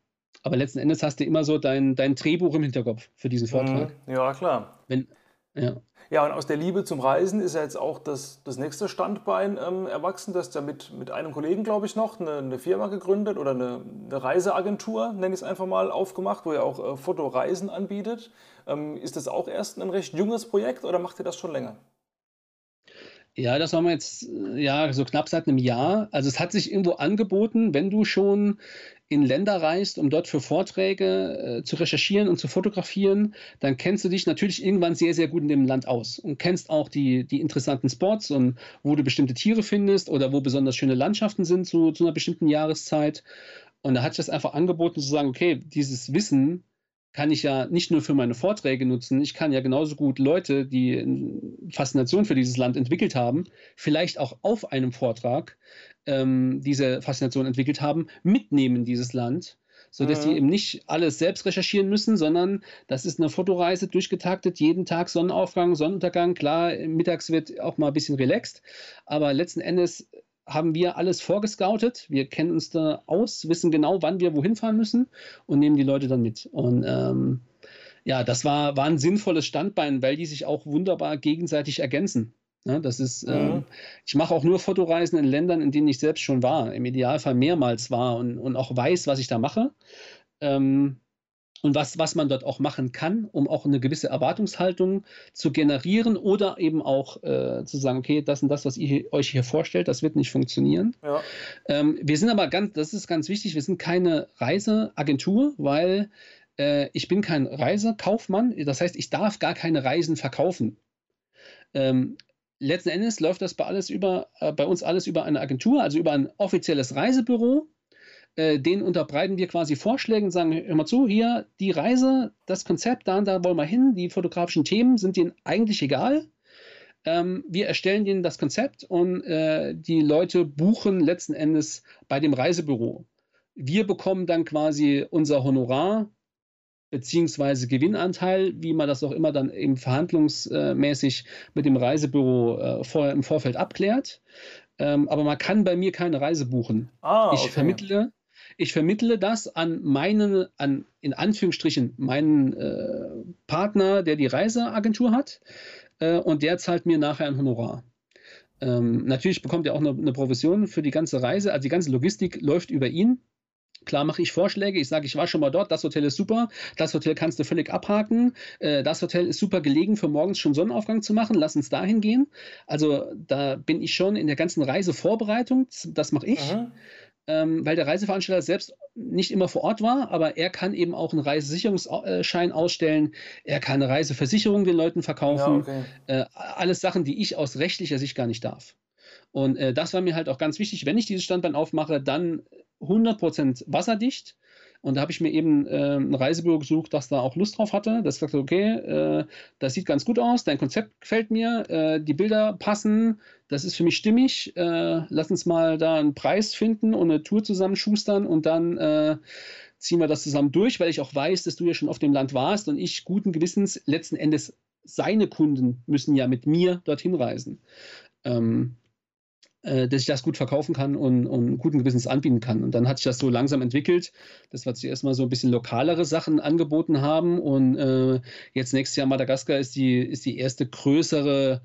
aber letzten Endes hast du immer so dein, dein Drehbuch im Hinterkopf für diesen Vortrag. Ja, klar. Wenn, ja. Ja, und aus der Liebe zum Reisen ist ja jetzt auch das, das nächste Standbein ähm, erwachsen. Du hast ja mit, mit einem Kollegen, glaube ich, noch eine, eine, Firma gegründet oder eine, eine Reiseagentur, nenne ich es einfach mal, aufgemacht, wo ihr auch äh, Fotoreisen anbietet. Ähm, ist das auch erst ein recht junges Projekt oder macht ihr das schon länger? Ja, das haben wir jetzt ja so knapp seit einem Jahr. Also es hat sich irgendwo angeboten, wenn du schon in Länder reist, um dort für Vorträge äh, zu recherchieren und zu fotografieren, dann kennst du dich natürlich irgendwann sehr, sehr gut in dem Land aus und kennst auch die, die interessanten Spots und wo du bestimmte Tiere findest oder wo besonders schöne Landschaften sind zu, zu einer bestimmten Jahreszeit. Und da hat sich das einfach angeboten zu sagen, okay, dieses Wissen kann ich ja nicht nur für meine Vorträge nutzen, ich kann ja genauso gut Leute, die Faszination für dieses Land entwickelt haben, vielleicht auch auf einem Vortrag ähm, diese Faszination entwickelt haben, mitnehmen dieses Land, sodass mhm. die eben nicht alles selbst recherchieren müssen, sondern das ist eine Fotoreise durchgetaktet, jeden Tag Sonnenaufgang, Sonnenuntergang, klar, mittags wird auch mal ein bisschen relaxed, aber letzten Endes haben wir alles vorgescoutet. Wir kennen uns da aus, wissen genau, wann wir wohin fahren müssen und nehmen die Leute dann mit. Und ähm, ja, das war, war ein sinnvolles Standbein, weil die sich auch wunderbar gegenseitig ergänzen. Ja, das ist, mhm. ähm, ich mache auch nur Fotoreisen in Ländern, in denen ich selbst schon war, im Idealfall mehrmals war und, und auch weiß, was ich da mache. Ähm, und was, was man dort auch machen kann, um auch eine gewisse Erwartungshaltung zu generieren oder eben auch äh, zu sagen, okay, das und das, was ihr euch hier vorstellt, das wird nicht funktionieren. Ja. Ähm, wir sind aber ganz, das ist ganz wichtig, wir sind keine Reiseagentur, weil äh, ich bin kein Reisekaufmann, das heißt, ich darf gar keine Reisen verkaufen. Ähm, letzten Endes läuft das bei, alles über, äh, bei uns alles über eine Agentur, also über ein offizielles Reisebüro äh, denen unterbreiten wir quasi Vorschläge und sagen, hör mal zu, hier die Reise, das Konzept, da und da wollen wir hin, die fotografischen Themen sind denen eigentlich egal. Ähm, wir erstellen denen das Konzept und äh, die Leute buchen letzten Endes bei dem Reisebüro. Wir bekommen dann quasi unser Honorar beziehungsweise Gewinnanteil, wie man das auch immer dann eben verhandlungsmäßig mit dem Reisebüro äh, vorher im Vorfeld abklärt. Ähm, aber man kann bei mir keine Reise buchen. Ah, okay. Ich vermittle ich vermittle das an meinen, an in Anführungsstrichen meinen äh, Partner, der die Reiseagentur hat, äh, und der zahlt mir nachher ein Honorar. Ähm, natürlich bekommt er auch eine, eine, Provision für die ganze Reise, also die ganze Logistik läuft über ihn. Klar mache ich Vorschläge, ich sage, ich war schon mal dort, das Hotel ist super, das Hotel kannst du völlig abhaken, äh, das Hotel ist super gelegen, für morgens schon Sonnenaufgang zu machen, lass uns dahin gehen. Also da bin ich schon in der ganzen Reisevorbereitung, das mache ich. Mhm ähm, weil der Reiseveranstalter selbst nicht immer vor Ort war, aber er kann eben auch einen Reisesicherungsschein ausstellen, er kann eine Reiseversicherung den Leuten verkaufen, ja, okay. äh, alles Sachen, die ich aus rechtlicher Sicht gar nicht darf. Und äh, das war mir halt auch ganz wichtig, wenn ich dieses Standbein aufmache, dann 100% wasserdicht und da habe ich mir eben äh, ein Reisebüro gesucht, das da auch Lust drauf hatte. Das sagte, okay, äh, das sieht ganz gut aus, dein Konzept gefällt mir, äh, die Bilder passen, das ist für mich stimmig. Äh, lass uns mal da einen Preis finden und eine Tour zusammenschustern und dann äh, ziehen wir das zusammen durch, weil ich auch weiß, dass du ja schon auf dem Land warst und ich guten Gewissens letzten Endes seine Kunden müssen ja mit mir dorthin reisen. Ähm, äh, dass ich das gut verkaufen kann und, und guten Gewissens anbieten kann. Und dann hat sich das so langsam entwickelt, dass wir zuerst mal so ein bisschen lokalere Sachen angeboten haben. Und äh, jetzt nächstes Jahr Madagaskar ist die, ist die erste größere,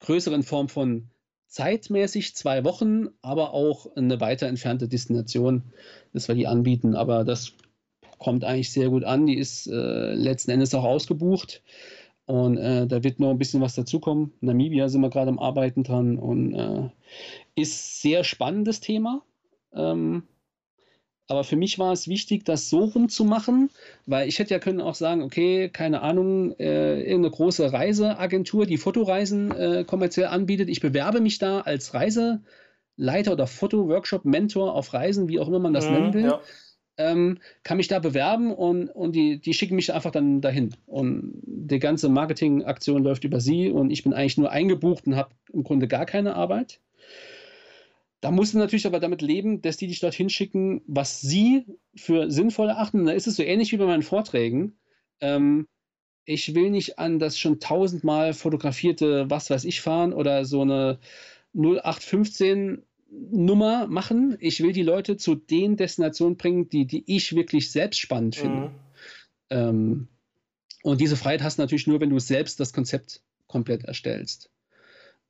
größere in Form von zeitmäßig zwei Wochen, aber auch eine weiter entfernte Destination, dass wir die anbieten. Aber das kommt eigentlich sehr gut an. Die ist äh, letzten Endes auch ausgebucht. Und äh, da wird noch ein bisschen was dazukommen. Namibia sind wir gerade am Arbeiten dran und äh, ist sehr spannendes Thema. Ähm, aber für mich war es wichtig, das so rumzumachen, weil ich hätte ja können auch sagen, okay, keine Ahnung, äh, irgendeine große Reiseagentur, die Fotoreisen äh, kommerziell anbietet. Ich bewerbe mich da als Reiseleiter oder Fotoworkshop-Mentor auf Reisen, wie auch immer man das mhm, nennen will. Ja ähm, kann mich da bewerben und, und die, die schicken mich einfach dann dahin. Und die ganze Marketingaktion läuft über sie und ich bin eigentlich nur eingebucht und habe im Grunde gar keine Arbeit. Da musst du natürlich aber damit leben, dass die dich dorthin schicken, was sie für sinnvoll erachten. da ist es so ähnlich wie bei meinen Vorträgen. Ähm, ich will nicht an das schon tausendmal fotografierte Was weiß ich fahren oder so eine 0815 Nummer machen. Ich will die Leute zu den Destinationen bringen, die, die ich wirklich selbst spannend finde. Mhm. Ähm, und diese Freiheit hast du natürlich nur, wenn du selbst das Konzept komplett erstellst.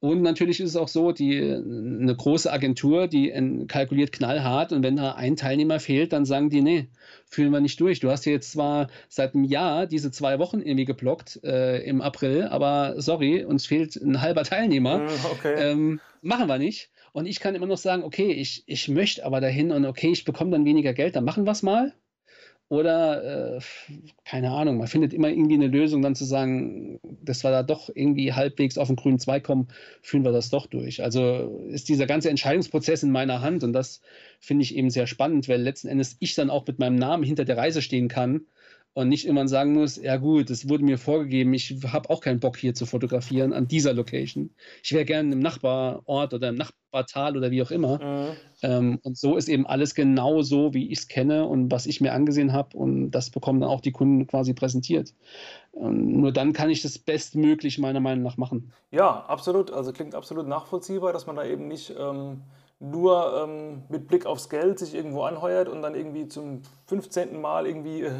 Und natürlich ist es auch so, die, eine große Agentur, die kalkuliert knallhart und wenn da ein Teilnehmer fehlt, dann sagen die, nee, fühlen wir nicht durch. Du hast jetzt zwar seit einem Jahr diese zwei Wochen irgendwie geblockt äh, im April, aber sorry, uns fehlt ein halber Teilnehmer. Mhm, okay. Ähm, machen wir nicht. Und ich kann immer noch sagen, okay, ich, ich möchte aber dahin und okay, ich bekomme dann weniger Geld, dann machen wir es mal. Oder, äh, keine Ahnung, man findet immer irgendwie eine Lösung, dann zu sagen, dass wir da doch irgendwie halbwegs auf den grünen Zweig kommen, führen wir das doch durch. Also ist dieser ganze Entscheidungsprozess in meiner Hand und das finde ich eben sehr spannend, weil letzten Endes ich dann auch mit meinem Namen hinter der Reise stehen kann und nicht immer sagen muss, ja gut, es wurde mir vorgegeben, ich habe auch keinen Bock hier zu fotografieren an dieser Location. Ich wäre gerne im Nachbarort oder im Nachbartal oder wie auch immer. Mhm. Ähm, und so ist eben alles genau so, wie ich es kenne und was ich mir angesehen habe und das bekommen dann auch die Kunden quasi präsentiert. Und nur dann kann ich das bestmöglich meiner Meinung nach machen. Ja, absolut. Also klingt absolut nachvollziehbar, dass man da eben nicht... Ähm nur ähm, mit Blick aufs Geld sich irgendwo anheuert und dann irgendwie zum 15. Mal irgendwie äh,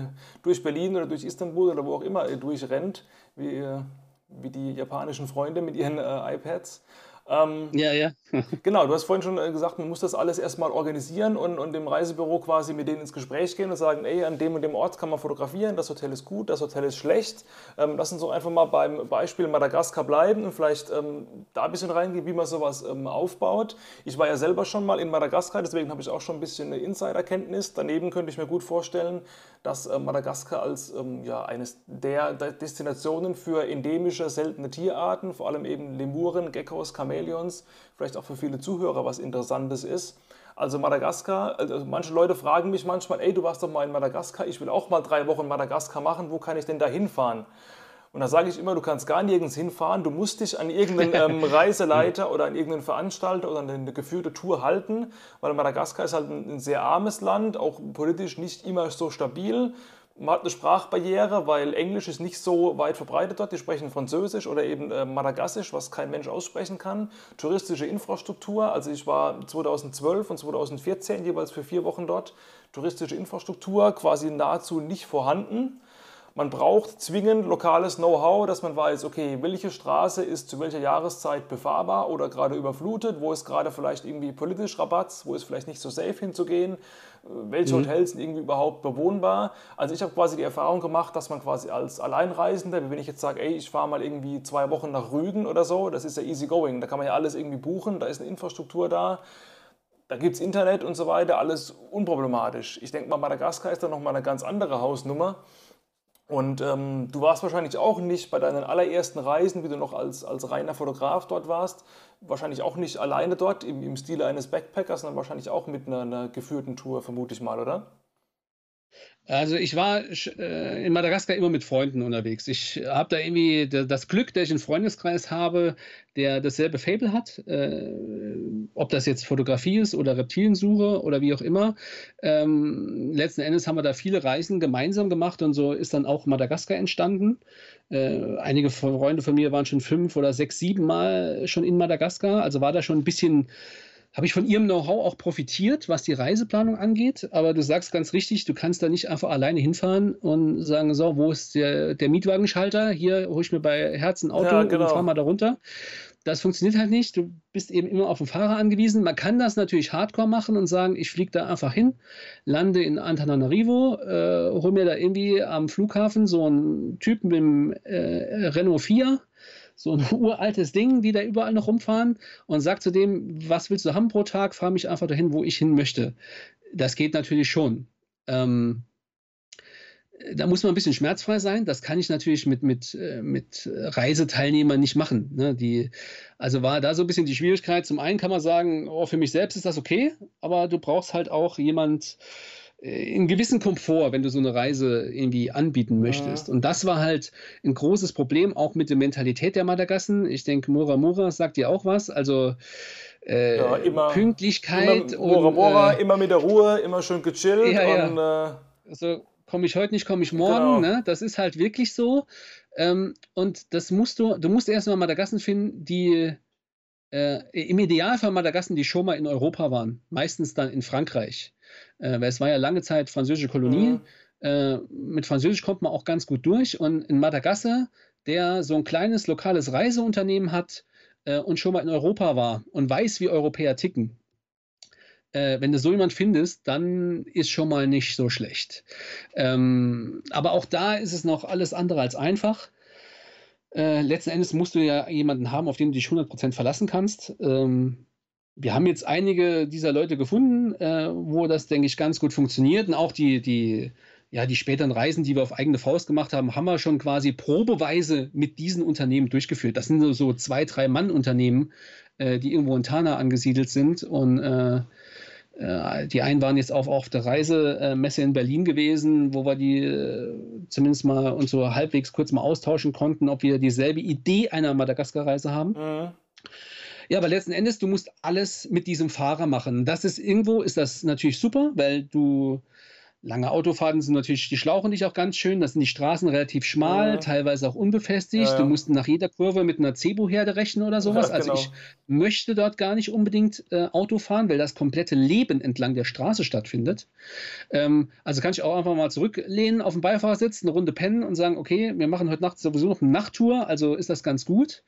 durch Berlin oder durch Istanbul oder wo auch immer äh, durchrennt, wie, äh, wie die japanischen Freunde mit ihren äh, iPads. Ähm, ja, ja. [laughs] genau, du hast vorhin schon äh, gesagt, man muss das alles erstmal organisieren und, und dem Reisebüro quasi mit denen ins Gespräch gehen und sagen, ey, an dem und dem Ort kann man fotografieren, das Hotel ist gut, das Hotel ist schlecht. Ähm, lass uns doch einfach mal beim Beispiel Madagaskar bleiben und vielleicht ähm, da ein bisschen reingehen, wie man sowas ähm, aufbaut. Ich war ja selber schon mal in Madagaskar, deswegen habe ich auch schon ein bisschen eine Insiderkenntnis. Daneben könnte ich mir gut vorstellen, dass äh, Madagaskar als ähm, ja, eines der Destinationen für endemische, seltene Tierarten, vor allem eben Lemuren, Geckos, Kamele, Chamäleons, vielleicht auch für viele Zuhörer was Interessantes ist. Also Madagaskar, also manche Leute fragen mich manchmal, ey, du warst doch mal in Madagaskar, ich will auch mal drei Wochen Madagaskar machen, wo kann ich denn da hinfahren? Und da sage ich immer, du kannst gar nirgends hinfahren, du musst dich an irgendeinen [laughs] ähm, Reiseleiter oder an irgendeinen Veranstalter oder an eine geführte Tour halten, weil Madagaskar ist halt ein, ein sehr armes Land, auch politisch nicht immer so stabil. Man hat eine Sprachbarriere, weil Englisch ist nicht so weit verbreitet dort. Die sprechen Französisch oder eben äh, Madagassisch, was kein Mensch aussprechen kann. Touristische Infrastruktur, also ich war 2012 und 2014 jeweils für vier Wochen dort. Touristische Infrastruktur quasi nahezu nicht vorhanden. Man braucht zwingend lokales Know-how, dass man weiß, okay, welche Straße ist zu welcher Jahreszeit befahrbar oder gerade überflutet, wo ist gerade vielleicht irgendwie politisch Rabatz, wo ist vielleicht nicht so safe hinzugehen, welche mhm. Hotels sind irgendwie überhaupt bewohnbar. Also ich habe quasi die Erfahrung gemacht, dass man quasi als Alleinreisender, wie wenn ich jetzt sage, ey, ich fahre mal irgendwie zwei Wochen nach Rügen oder so, das ist ja easy going, da kann man ja alles irgendwie buchen, da ist eine Infrastruktur da. Da gibt es Internet und so weiter, alles unproblematisch. Ich denke mal, Madagaskar ist da nochmal eine ganz andere Hausnummer. Und ähm, du warst wahrscheinlich auch nicht bei deinen allerersten Reisen, wie du noch als, als reiner Fotograf dort warst, wahrscheinlich auch nicht alleine dort im, im Stile eines Backpackers, sondern wahrscheinlich auch mit einer, einer geführten Tour, vermute ich mal, oder? Also ich war äh, in Madagaskar immer mit Freunden unterwegs. Ich habe da irgendwie das Glück, dass ich einen Freundeskreis habe, der dasselbe Fable hat. Äh, ob das jetzt Fotografie ist oder Reptiliensuche oder wie auch immer. Ähm, letzten Endes haben wir da viele Reisen gemeinsam gemacht und so ist dann auch Madagaskar entstanden. Äh, einige Freunde von mir waren schon fünf oder sechs, sieben Mal schon in Madagaskar. Also war da schon ein bisschen habe ich von ihrem Know-how auch profitiert, was die Reiseplanung angeht. Aber du sagst ganz richtig, du kannst da nicht einfach alleine hinfahren und sagen, so, wo ist der, der Mietwagenschalter? Hier hole ich mir bei Herzen Auto ja, genau. und fahr mal da runter. Das funktioniert halt nicht. Du bist eben immer auf den Fahrer angewiesen. Man kann das natürlich hardcore machen und sagen, ich fliege da einfach hin, lande in Antananarivo, äh, hol mir da irgendwie am Flughafen so einen Typen mit dem äh, Renault 4 so ein [laughs] uraltes Ding, die da überall noch rumfahren und sagt zu dem, was willst du haben pro Tag, fahr mich einfach dahin, wo ich hin möchte. Das geht natürlich schon. Ähm, da muss man ein bisschen schmerzfrei sein. Das kann ich natürlich mit, mit, äh, mit Reiseteilnehmern nicht machen. Ne? Die, also war da so ein bisschen die Schwierigkeit. Zum einen kann man sagen, oh, für mich selbst ist das okay, aber du brauchst halt auch jemand, äh, einen gewissen Komfort, wenn du so eine Reise irgendwie anbieten möchtest. Ja. Und das war halt ein großes Problem, auch mit der Mentalität der Madagassen. Ich denke, Mora Mora sagt dir auch was. Also äh, ja, immer, Pünktlichkeit immer, Mora Mora, äh, immer mit der Ruhe, immer schön gechillt. Ja, und, äh, also komme ich heute nicht, komme ich morgen. Genau. Ne? Das ist halt wirklich so. Ähm, und das musst du, du musst erstmal Madagassen finden, die äh, im Idealfall Madagassen, die schon mal in Europa waren. Meistens dann in Frankreich. Äh, weil es war ja lange Zeit französische Kolonie. Mhm. Äh, mit Französisch kommt man auch ganz gut durch. Und in Madagassar, der so ein kleines lokales Reiseunternehmen hat äh, und schon mal in Europa war und weiß, wie Europäer ticken, äh, wenn du so jemand findest, dann ist schon mal nicht so schlecht. Ähm, aber auch da ist es noch alles andere als einfach. Äh, letzten Endes musst du ja jemanden haben, auf den du dich 100% verlassen kannst. Ähm, wir haben jetzt einige dieser Leute gefunden, äh, wo das, denke ich, ganz gut funktioniert. Und auch die, die, ja, die späteren Reisen, die wir auf eigene Faust gemacht haben, haben wir schon quasi probeweise mit diesen Unternehmen durchgeführt. Das sind so, zwei, drei Mann-Unternehmen, äh, die irgendwo in Tana angesiedelt sind. Und äh die einen waren jetzt auch auf der Reisemesse in Berlin gewesen, wo wir die äh, zumindest mal uns so halbwegs kurz mal austauschen konnten, ob wir dieselbe Idee einer Madagaskar-Reise haben. Mhm. Ja, aber letzten Endes, du musst alles mit diesem Fahrer machen. Das ist irgendwo, ist das natürlich super, weil du Lange Autofahrten sind natürlich, die schlauchen dich auch ganz schön. Das sind die Straßen relativ schmal, ja. teilweise auch unbefestigt. Ja, ja. Du musst nach jeder Kurve mit einer Cebu-Herde rechnen oder sowas. Also genau. Also ich möchte dort gar nicht unbedingt äh, Auto fahren, weil das komplette Leben entlang der Straße stattfindet. Ähm, also kann ich auch einfach mal zurücklehnen auf dem Beifahrersitz, eine Runde pennen und sagen, okay, wir machen heute Nacht sowieso noch eine Nachttour, also ist das ganz gut.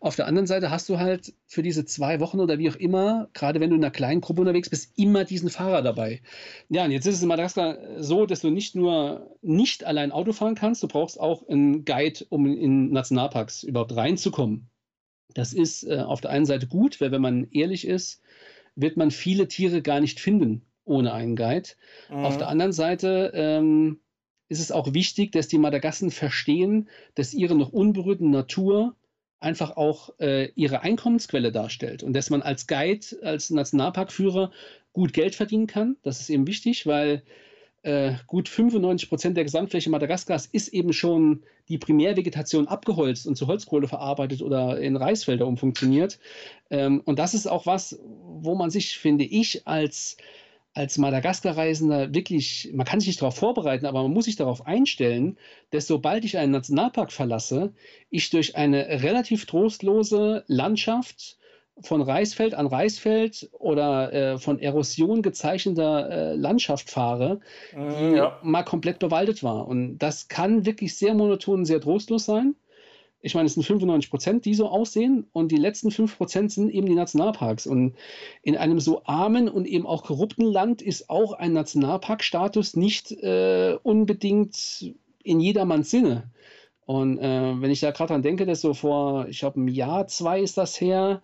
Auf der anderen Seite hast du halt für diese zwei Wochen oder wie auch immer, gerade wenn du in einer kleinen Gruppe unterwegs bist, immer diesen Fahrer dabei. Ja, und jetzt ist es in Madagaskar so, dass du nicht nur nicht allein Auto fahren kannst, du brauchst auch einen Guide, um in Nationalparks überhaupt reinzukommen. Das ist äh, auf der einen Seite gut, weil wenn man ehrlich ist, wird man viele Tiere gar nicht finden ohne einen Guide. Mhm. Auf der anderen Seite ähm, ist es auch wichtig, dass die Madagassen verstehen, dass ihre noch unberührte Natur einfach auch äh, ihre Einkommensquelle darstellt und dass man als Guide, als Nationalparkführer gut Geld verdienen kann. Das ist eben wichtig, weil äh, gut 95 Prozent der Gesamtfläche Madagaskars ist eben schon die Primärvegetation abgeholzt und zu Holzkohle verarbeitet oder in Reisfelder umfunktioniert. Ähm, und das ist auch was, wo man sich, finde ich, als als Madagaskar-Reisender wirklich, man kann sich nicht darauf vorbereiten, aber man muss sich darauf einstellen, dass sobald ich einen Nationalpark verlasse, ich durch eine relativ trostlose Landschaft von Reisfeld an Reisfeld oder äh, von Erosion gezeichneter äh, Landschaft fahre, mhm, die ja. mal komplett bewaldet war. Und das kann wirklich sehr monoton, sehr trostlos sein. Ich meine, es sind 95 Prozent, die so aussehen und die letzten 5 Prozent sind eben die Nationalparks. Und in einem so armen und eben auch korrupten Land ist auch ein Nationalparkstatus nicht äh, unbedingt in jedermanns Sinne. Und äh, wenn ich da gerade dran denke, dass so vor, ich glaube, ein Jahr, zwei ist das her,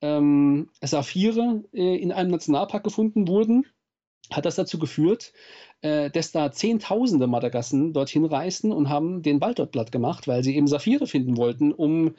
ähm, Saphire äh, in einem Nationalpark gefunden wurden, hat das dazu geführt, äh, dass da Zehntausende Madagassen dorthin reisten und haben den Wald dort platt gemacht, weil sie eben Saphire finden wollten, um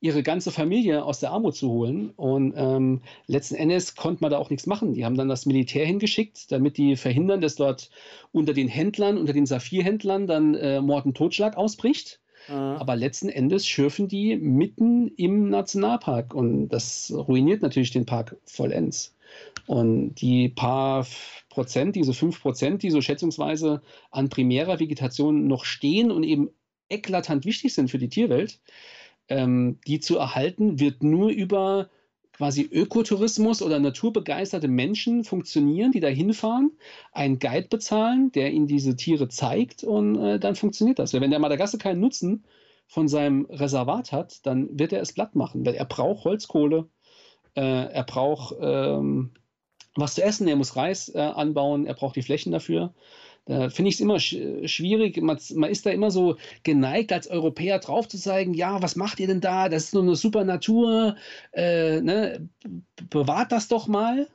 ihre ganze Familie aus der Armut zu holen. Und ähm, letzten Endes konnte man da auch nichts machen. Die haben dann das Militär hingeschickt, damit die verhindern, dass dort unter den Händlern, unter den Saphirhändlern dann äh, Mord und Totschlag ausbricht. Mhm. Aber letzten Endes schürfen die mitten im Nationalpark und das ruiniert natürlich den Park vollends. Und die paar Prozent, diese fünf Prozent, die so schätzungsweise an primärer Vegetation noch stehen und eben eklatant wichtig sind für die Tierwelt, ähm, die zu erhalten, wird nur über quasi Ökotourismus oder naturbegeisterte Menschen funktionieren, die da hinfahren, einen Guide bezahlen, der ihnen diese Tiere zeigt und äh, dann funktioniert das. Wenn der Madagaskar keinen Nutzen von seinem Reservat hat, dann wird er es platt machen, weil er braucht Holzkohle, äh, er braucht ähm, was zu essen, er muss Reis äh, anbauen, er braucht die Flächen dafür. Da finde ich es immer sch schwierig. Man, man, ist da immer so geneigt, als Europäer drauf zu zeigen, ja, was macht ihr denn da? Das ist nur eine super Natur. Äh, ne? Bewahrt das doch mal.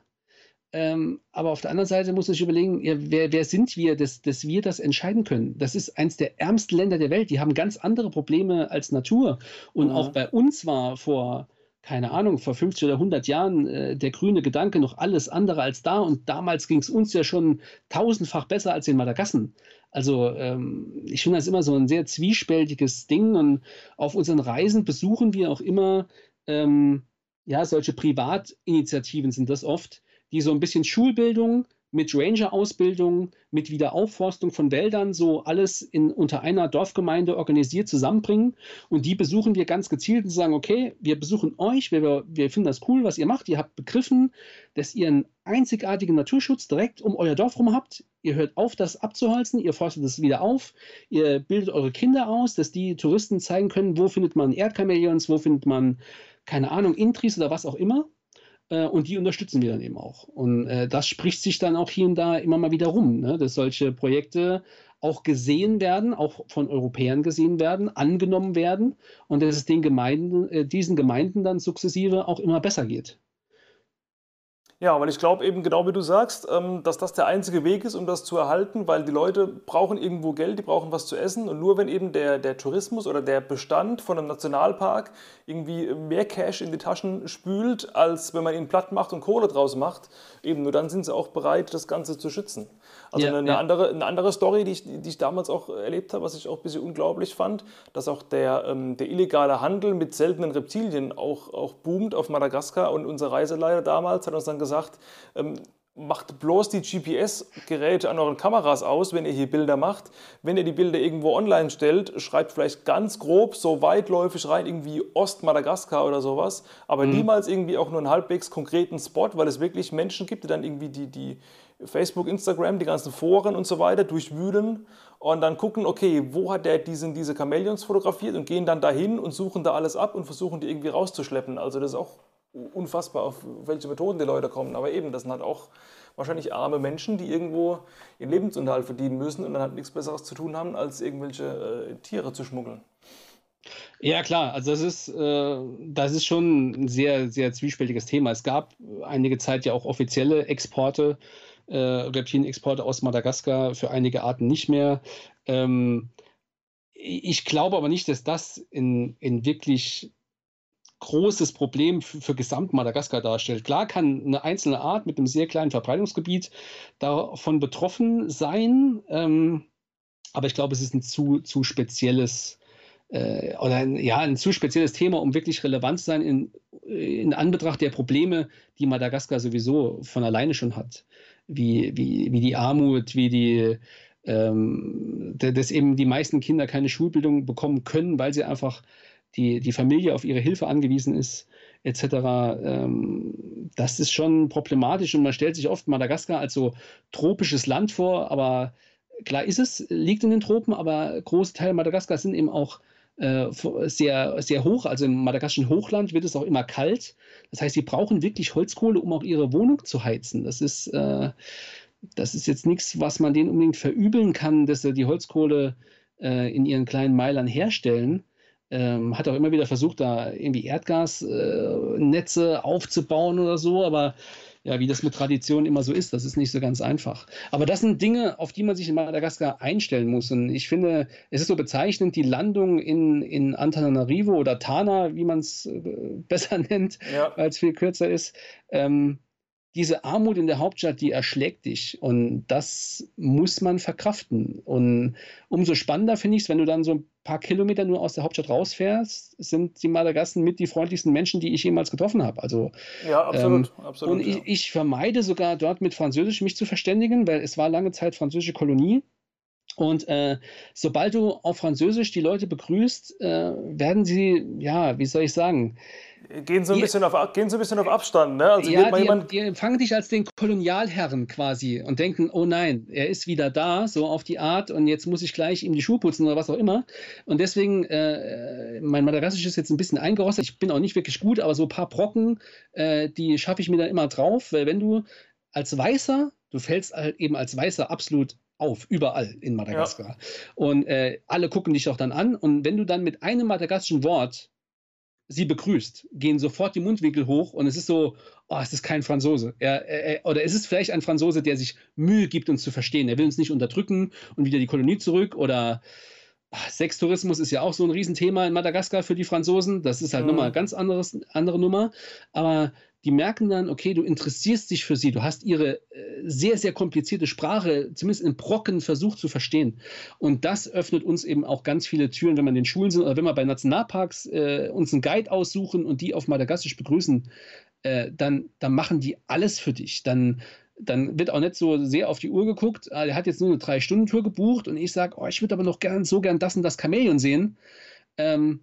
Ähm, aber auf der anderen Seite muss man sich überlegen, ja, wer, wer, sind wir, dass, dass wir das entscheiden können? Das ist eines der ärmsten Länder der Welt. Die haben ganz andere Probleme als Natur. Und mhm. auch bei uns war vor keine Ahnung, vor 50 oder 100 Jahren äh, der grüne Gedanke noch alles andere als da und damals ging es uns ja schon tausendfach besser als in Madagassen. Also ähm, ich finde das immer so ein sehr zwiespältiges Ding und auf unseren Reisen besuchen wir auch immer ähm, ja solche Privatinitiativen sind das oft, die so ein bisschen Schulbildung mit Ranger-Ausbildung, mit Wiederaufforstung von Wäldern, so alles in, unter einer Dorfgemeinde organisiert zusammenbringen. Und die besuchen wir ganz gezielt und sagen, okay, wir besuchen euch, wir, wir finden das cool, was ihr macht. Ihr habt begriffen, dass ihr einen einzigartigen Naturschutz direkt um euer Dorf rum habt. Ihr hört auf, das abzuholzen, ihr forstet es wieder auf, ihr bildet eure Kinder aus, dass die Touristen zeigen können, wo findet man Erdchamäleons, wo findet man, keine Ahnung, Intris oder was auch immer. Äh, und die unterstützen wir dann eben auch. Und äh, das spricht sich dann auch hier und da immer mal wieder rum, ne? dass solche Projekte auch gesehen werden, auch von Europäern gesehen werden, angenommen werden und dass es den Gemeinden, äh, diesen Gemeinden dann sukzessive auch immer besser geht. Ja, weil ich glaube eben genau wie du sagst, ähm, dass das der einzige Weg ist, um das zu erhalten, weil die Leute brauchen irgendwo Geld, die brauchen was zu essen und nur wenn eben der, der Tourismus oder der Bestand von einem Nationalpark irgendwie mehr Cash in die Taschen spült, als wenn man ihn platt macht und Kohle draus macht, eben nur dann sind sie auch bereit, das Ganze zu schützen. Also ja, eine, ja. Andere, eine andere Story, die ich, die ich damals auch erlebt habe, was ich auch ein bisschen unglaublich fand, dass auch der, ähm, der illegale Handel mit seltenen Reptilien auch, auch boomt auf Madagaskar und unser Reiseleiter damals hat uns dann gesagt, ähm, macht bloß die GPS-Geräte an euren Kameras aus, wenn ihr hier Bilder macht. Wenn ihr die Bilder irgendwo online stellt, schreibt vielleicht ganz grob so weitläufig rein, irgendwie Ost-Madagaskar oder sowas, aber mhm. niemals irgendwie auch nur einen halbwegs konkreten Spot, weil es wirklich Menschen gibt, die dann irgendwie die, die Facebook, Instagram, die ganzen Foren und so weiter durchwühlen und dann gucken, okay, wo hat der diesen, diese Chamäleons fotografiert und gehen dann dahin und suchen da alles ab und versuchen die irgendwie rauszuschleppen. Also das ist auch unfassbar, auf welche Methoden die Leute kommen. Aber eben, das sind halt auch wahrscheinlich arme Menschen, die irgendwo ihren Lebensunterhalt verdienen müssen und dann halt nichts Besseres zu tun haben, als irgendwelche äh, Tiere zu schmuggeln. Ja, klar, also das ist, äh, das ist schon ein sehr, sehr zwiespältiges Thema. Es gab einige Zeit ja auch offizielle Exporte, äh, Reptilienexporte aus Madagaskar, für einige Arten nicht mehr. Ähm, ich glaube aber nicht, dass das in, in wirklich großes Problem für, für Gesamt-Madagaskar darstellt. Klar kann eine einzelne Art mit einem sehr kleinen Verbreitungsgebiet davon betroffen sein, ähm, aber ich glaube, es ist ein zu, zu spezielles äh, oder ein, ja, ein zu spezielles Thema, um wirklich relevant zu sein in, in Anbetracht der Probleme, die Madagaskar sowieso von alleine schon hat. Wie, wie, wie die Armut, wie die, ähm, dass eben die meisten Kinder keine Schulbildung bekommen können, weil sie einfach die, die Familie auf ihre Hilfe angewiesen ist, etc. Ähm, das ist schon problematisch und man stellt sich oft Madagaskar als so tropisches Land vor, aber klar ist es, liegt in den Tropen, aber große Teile Madagaskar sind eben auch äh, sehr, sehr hoch. Also im madagassischen Hochland wird es auch immer kalt. Das heißt, sie brauchen wirklich Holzkohle, um auch ihre Wohnung zu heizen. Das ist, äh, das ist jetzt nichts, was man denen unbedingt verübeln kann, dass sie die Holzkohle äh, in ihren kleinen Meilern herstellen. Ähm, hat auch immer wieder versucht, da irgendwie Erdgasnetze äh, aufzubauen oder so, aber ja, wie das mit Tradition immer so ist, das ist nicht so ganz einfach. Aber das sind Dinge, auf die man sich in Madagaskar einstellen muss. Und ich finde, es ist so bezeichnend, die Landung in, in Antananarivo oder Tana, wie man es äh, [laughs] besser nennt, ja. weil es viel kürzer ist. Ähm, diese Armut in der Hauptstadt, die erschlägt dich. Und das muss man verkraften. Und umso spannender finde ich es, wenn du dann so ein paar Kilometer nur aus der Hauptstadt rausfährst, sind die Madagassen mit die freundlichsten Menschen, die ich jemals getroffen habe. Also, ja, absolut. Ähm, absolut und ich, ich, vermeide sogar dort mit Französisch mich zu verständigen, weil es war lange Zeit französische Kolonie. Und äh, sobald du auf Französisch die Leute begrüßt, äh, werden sie, ja, wie soll ich sagen, Gehen so ein, die, bisschen, auf, gehen so ein bisschen auf Abstand, ne? Also ja, die, jemand... die empfangen dich als den Kolonialherren quasi und denken, oh nein, er ist wieder da, so auf die Art und jetzt muss ich gleich ihm die Schuhe putzen oder was auch immer. Und deswegen, äh, mein Madagassisch ist jetzt ein bisschen eingerostet. Ich bin auch nicht wirklich gut, aber so ein paar Brocken, äh, die schaffe ich mir dann immer drauf, weil wenn du als Weißer, du fällst halt eben als Weißer absolut auf, überall in Madagaskar. Ja. Und äh, alle gucken dich auch dann an. Und wenn du dann mit einem madagassischen Wort sie begrüßt, gehen sofort die Mundwinkel hoch und es ist so, oh, es ist kein Franzose. Er, er, oder es ist vielleicht ein Franzose, der sich Mühe gibt, uns zu verstehen. Er will uns nicht unterdrücken und wieder die Kolonie zurück oder ach, Sextourismus ist ja auch so ein Riesenthema in Madagaskar für die Franzosen. Das ist halt mhm. nochmal eine ganz anderes, andere Nummer. Aber die merken dann, okay, du interessierst dich für sie, du hast ihre äh, sehr, sehr komplizierte Sprache, zumindest in Brocken, versucht zu verstehen. Und das öffnet uns eben auch ganz viele Türen, wenn man in den Schulen sind oder wenn wir bei Nationalparks äh, uns einen Guide aussuchen und die auf Madagassisch begrüßen, äh, dann, dann machen die alles für dich. Dann, dann wird auch nicht so sehr auf die Uhr geguckt. Ah, er hat jetzt nur eine Drei-Stunden-Tour gebucht und ich sage, oh, ich würde aber noch gern so gern das und das Chamäleon sehen. Ähm,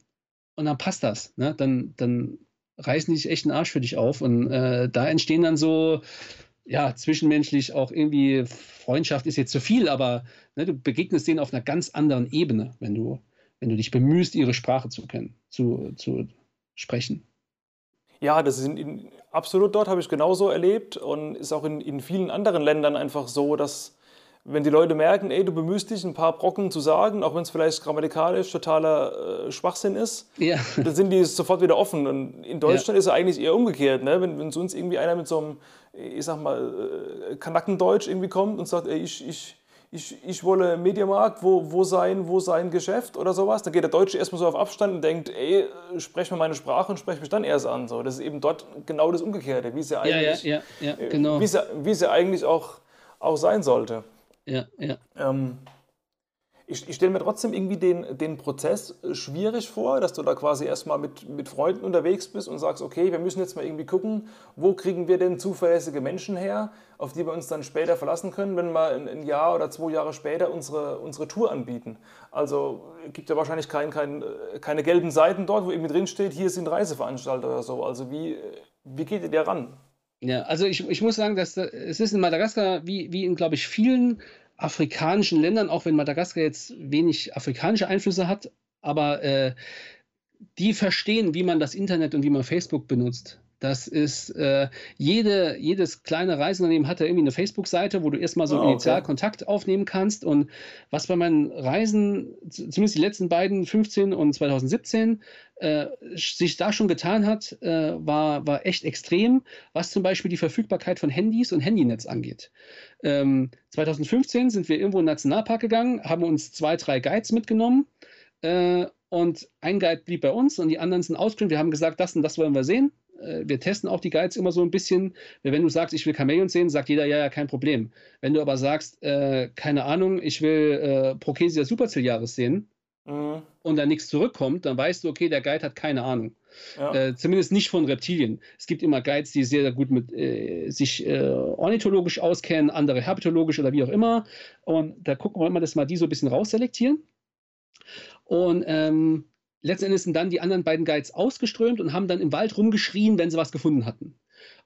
und dann passt das. Ne? Dann, dann reißen die echt einen Arsch für dich auf. Und äh, da entstehen dann so, ja, zwischenmenschlich auch irgendwie, Freundschaft ist jetzt zu viel, aber ne, du begegnest denen auf einer ganz anderen Ebene, wenn du, wenn du dich bemühst, ihre Sprache zu kennen, zu, zu sprechen. Ja, das ist absolut dort, habe ich genauso erlebt und ist auch in, in vielen anderen Ländern einfach so, dass wenn die Leute merken, ey, du bemühst dich, ein paar Brocken zu sagen, auch wenn es vielleicht grammatikalisch totaler äh, Schwachsinn ist, ja. [laughs] dann sind die sofort wieder offen. Und in Deutschland ja. ist es eigentlich eher umgekehrt. Ne? Wenn, wenn uns irgendwie einer mit so einem, ich sag mal, äh, Kanackendeutsch irgendwie kommt und sagt, ey, ich, ich, ich, ich wolle Mediamarkt, wo, wo, sein, wo sein Geschäft oder sowas, dann geht der Deutsche erstmal so auf Abstand und denkt, ey, sprech mir meine Sprache und sprech mich dann erst an. So, das ist eben dort genau das Umgekehrte, wie es ja eigentlich, ja, ja, ja, genau. wie es ja, wie es ja eigentlich auch, auch sein sollte ja, ja. Ähm, ich, ich stelle mir trotzdem irgendwie den, den Prozess schwierig vor, dass du da quasi erstmal mit, mit Freunden unterwegs bist und sagst, okay, wir müssen jetzt mal irgendwie gucken, wo kriegen wir denn zuverlässige Menschen her, auf die wir uns dann später verlassen können, wenn wir ein, ein Jahr oder zwei Jahre später unsere, unsere Tour anbieten. Also gibt ja wahrscheinlich kein, kein, keine gelben Seiten dort, wo irgendwie drin steht, hier sind Reiseveranstalter oder so. Also wie, wie geht ihr da ran? Ja, also ich, ich muss sagen, dass es ist in Madagaskar wie, wie in, glaube ich, vielen afrikanischen Ländern, auch wenn Madagaskar jetzt wenig afrikanische Einflüsse hat, aber äh, die verstehen, wie man das Internet und wie man Facebook benutzt. Das ist, äh, jede, jedes kleine Reiseunternehmen hat da irgendwie eine Facebook-Seite, wo du erstmal so oh, initial okay. Kontakt aufnehmen kannst. Und was bei meinen Reisen, zumindest die letzten beiden, 15 und 2017, äh, sich da schon getan hat, äh, war, war echt extrem, was zum Beispiel die Verfügbarkeit von Handys und Handynetz angeht. Ähm, 2015 sind wir irgendwo in den Nationalpark gegangen, haben uns zwei, drei Guides mitgenommen. Äh, Und ein Guide blieb bei uns und die anderen sind ausgeschrieben. Wir haben gesagt, das und das wollen wir sehen. Äh, wir testen auch die Guides immer so ein bisschen. Wenn du sagst, ich will Chamäleon sehen, sagt jeder, ja, ja, kein Problem. Wenn du aber sagst, äh, keine Ahnung, ich will äh, Prokesia superciliaris sehen mhm. und da nichts zurückkommt, dann weißt du, okay, der Guide hat keine Ahnung. Ja. Äh, zumindest nicht von Reptilien. Es gibt immer Guides, die sehr, sehr gut mit äh, sich äh, ornithologisch auskennen, andere herpetologisch oder wie auch immer. Und da gucken wir immer, dass wir die so ein bisschen rausselektieren. Und ähm, letzten Endes sind dann die anderen beiden Guides ausgeströmt und haben dann im Wald rumgeschrien, wenn sie was gefunden hatten.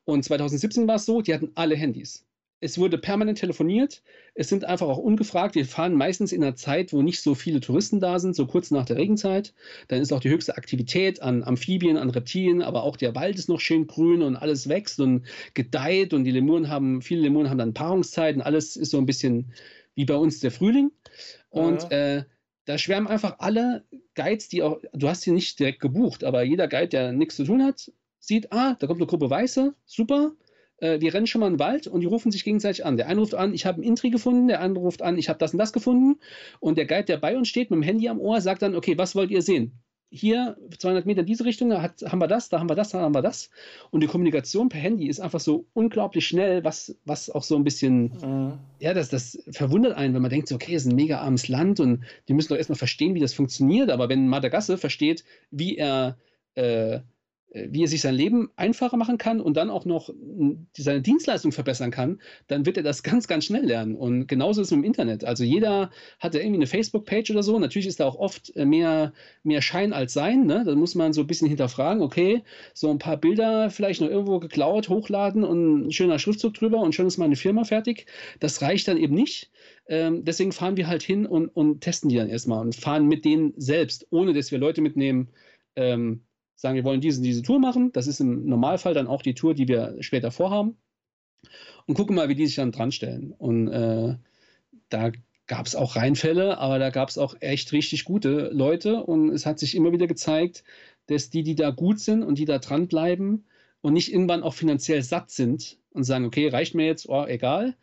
Und 2017 war es so, die hatten alle Handys. Es wurde permanent telefoniert. Es sind einfach auch ungefragt. Wir fahren meistens in einer Zeit, wo nicht so viele Touristen da sind, so kurz nach der Regenzeit. Dann ist auch die höchste Aktivität an Amphibien, an Reptilien, aber auch der Wald ist noch schön grün und alles wächst und gedeiht und die Lemuren haben, viele Lemuren haben dann Paarungszeiten. Alles ist so ein bisschen wie bei uns der Frühling. Und ja. äh, da schwärmen einfach alle Guides, die auch, du hast sie nicht direkt gebucht, aber jeder Guide, der nichts zu tun hat, sieht, ah, da kommt eine Gruppe Weiße, super, äh, die rennen schon mal in den Wald und die rufen sich gegenseitig an. Der eine ruft an, ich habe einen Intri gefunden, der andere ruft an, ich habe das und das gefunden und der Guide, der bei uns steht mit dem Handy am Ohr, sagt dann, okay, was wollt ihr sehen? Hier 200 Meter in diese Richtung, hat, haben wir das, da haben wir das, da haben wir das. Und die Kommunikation per Handy ist einfach so unglaublich schnell, was, was auch so ein bisschen, mhm. ja, das, das verwundert einen, wenn man denkt, so, okay, es ist ein mega armes Land und die müssen doch erstmal verstehen, wie das funktioniert. Aber wenn Madagasse versteht, wie er äh, wie er sich sein Leben einfacher machen kann und dann auch noch seine Dienstleistung verbessern kann, dann wird er das ganz, ganz schnell lernen. Und genauso ist es dem Internet. Also jeder hat ja irgendwie eine Facebook-Page oder so. Natürlich ist da auch oft äh, mehr, mehr Schein als Sein. Ne? Da muss man so ein bisschen hinterfragen, okay, so ein paar Bilder vielleicht noch irgendwo geklaut, hochladen und ein schöner Schriftzug drüber und schon ist meine Firma fertig. Das reicht dann eben nicht. Ähm, deswegen fahren wir halt hin und, und testen die dann erstmal und fahren mit denen selbst, ohne dass wir Leute mitnehmen, ähm, sagen, wir wollen diese, diese Tour machen. Das ist im Normalfall dann auch die Tour, die wir später vorhaben. Und gucken mal, wie die sich dann dran stellen. Und äh, da gab es auch Reinfälle, aber da gab es auch echt richtig gute Leute. Und es hat sich immer wieder gezeigt, dass die, die da gut sind und die da dranbleiben und nicht irgendwann auch finanziell satt sind und sagen, okay, reicht mir jetzt, oh, egal,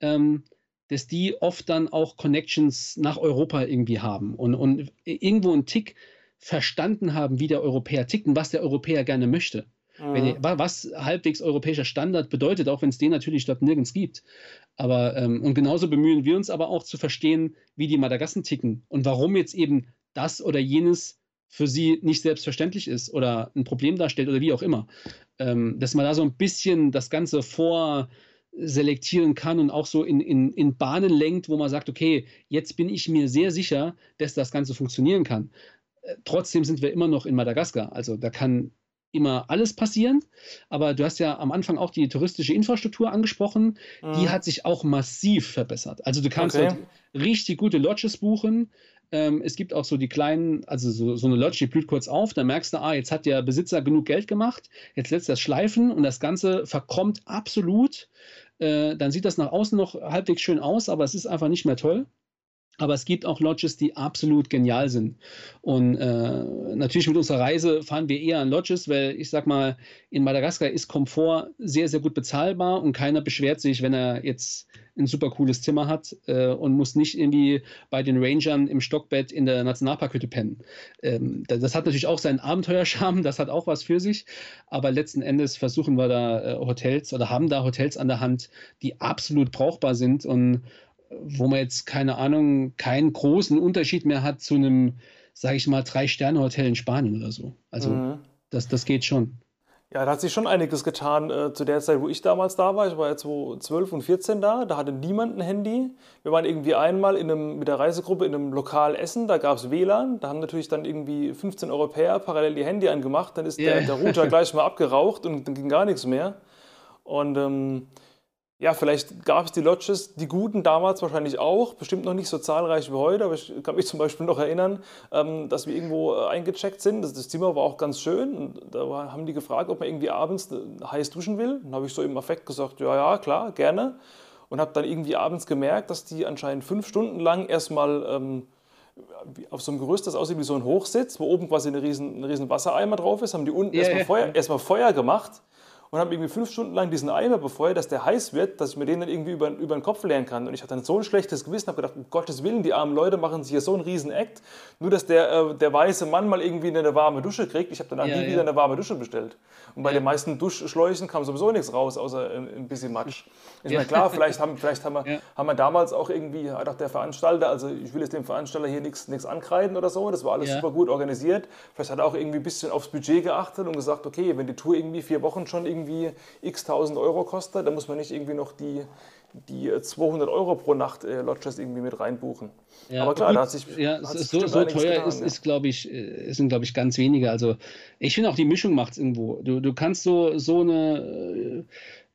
ähm, dass die oft dann auch Connections nach Europa irgendwie haben und, und irgendwo einen Tick verstanden haben, wie der Europäer tickt und was der Europäer gerne möchte. Mhm. Wenn, was halbwegs europäischer Standard bedeutet, auch wenn es den natürlich dort nirgends gibt. Aber, ähm, und genauso bemühen wir uns aber auch zu verstehen, wie die Madagassen ticken und warum jetzt eben das oder jenes für sie nicht selbstverständlich ist oder ein Problem darstellt oder wie auch immer. Ähm, dass man da so ein bisschen das Ganze vorselektieren kann und auch so in, in, in Bahnen lenkt, wo man sagt, okay, jetzt bin ich mir sehr sicher, dass das Ganze funktionieren kann trotzdem sind wir immer noch in Madagaskar. Also da kann immer alles passieren. Aber du hast ja am Anfang auch die touristische Infrastruktur angesprochen. Mhm. Die hat sich auch massiv verbessert. Also du kannst okay. richtig gute Lodges buchen. Ähm, es gibt auch so die kleinen, also so, so eine Lodge, die blüht kurz auf, da merkst du, ah, jetzt hat der Besitzer genug Geld gemacht, jetzt lässt er das schleifen und das Ganze verkommt absolut. Äh, dann sieht das nach außen noch halbwegs schön aus, aber es ist einfach nicht mehr toll. Aber es gibt auch Lodges, die absolut genial sind. Und äh, natürlich mit unserer Reise fahren wir eher an Lodges, weil ich sag mal, in Madagaskar ist Komfort sehr, sehr gut bezahlbar und keiner beschwert sich, wenn er jetzt ein super cooles Zimmer hat äh, und muss nicht irgendwie bei den Rangern im Stockbett in der Nationalparkhütte pennen. Ähm, das, hat natürlich auch seinen Abenteuerscham, [laughs] das hat auch was für sich. Aber letzten Endes versuchen wir da äh, Hotels oder haben da Hotels an der Hand, die absolut brauchbar sind und wo man jetzt, keine Ahnung, keinen großen Unterschied mehr hat zu einem, sage ich mal, Drei-Sterne-Hotel in Spanien oder so. Also mhm. das, das geht schon. Ja, da hat sich schon einiges getan äh, zu der Zeit, wo ich damals da war. Ich war ja 12 und 14 da, da hatte niemand ein Handy. Wir waren irgendwie einmal in einem, mit der Reisegruppe in einem Lokal essen, da gab es WLAN. Da haben natürlich dann irgendwie 15 Europäer parallel die Handy angemacht. Dann ist yeah. der, der Router [laughs] gleich mal abgeraucht und dann ging gar nichts mehr. Und ähm, ja, vielleicht gab es die Lodges, die guten damals wahrscheinlich auch, bestimmt noch nicht so zahlreich wie heute, aber ich kann mich [laughs] zum Beispiel noch erinnern, ähm, dass wir irgendwo äh, eingecheckt sind. Das, Zimmer war auch ganz schön und da haben die gefragt, ob man irgendwie abends heiß duschen will. Dann habe ich so im Affekt gesagt, ja, ja, klar, gerne. Und habe dann irgendwie abends gemerkt, dass die anscheinend fünf Stunden lang erstmal ähm, auf so einem Gerüst, das aussieht wie so ein Hochsitz, wo oben quasi ein riesen, ein riesen Wassereimer drauf ist, haben die unten yeah, erstmal, yeah. Feuer, erstmal Feuer gemacht und habe irgendwie fünf Stunden lang diesen Eimer befeuert, dass der heiß wird, dass ich mir den dann irgendwie über, über den Kopf leeren kann. Und ich hatte dann so ein schlechtes Gewissen, habe gedacht, um Gottes Willen, die armen Leute machen sich hier so einen riesen Act, nur dass der, äh, der weiße Mann mal irgendwie eine warme Dusche kriegt. Ich habe danach ja, nie ja. wieder eine warme Dusche bestellt. Und bei ja. den meisten Duschschläuchen kam sowieso nichts raus, außer ein bisschen Matsch. [laughs] Ich meine, klar, vielleicht, haben, vielleicht haben, wir, haben wir damals auch irgendwie, hat auch der Veranstalter, also ich will jetzt dem Veranstalter hier nichts ankreiden oder so, das war alles super gut organisiert. Vielleicht hat er auch irgendwie ein bisschen aufs Budget geachtet und gesagt, okay, wenn die Tour irgendwie vier Wochen schon irgendwie x tausend Euro kostet, dann muss man nicht irgendwie noch die, die 200 Euro pro Nacht äh, Lodgers irgendwie mit reinbuchen. Ja, aber klar, gut, da hat sich, ja, hat sich so, so teuer getan, ist, ja. ist glaube ich, äh, sind glaube ich ganz wenige. Also ich finde auch die Mischung macht es irgendwo. Du, du kannst so so eine äh,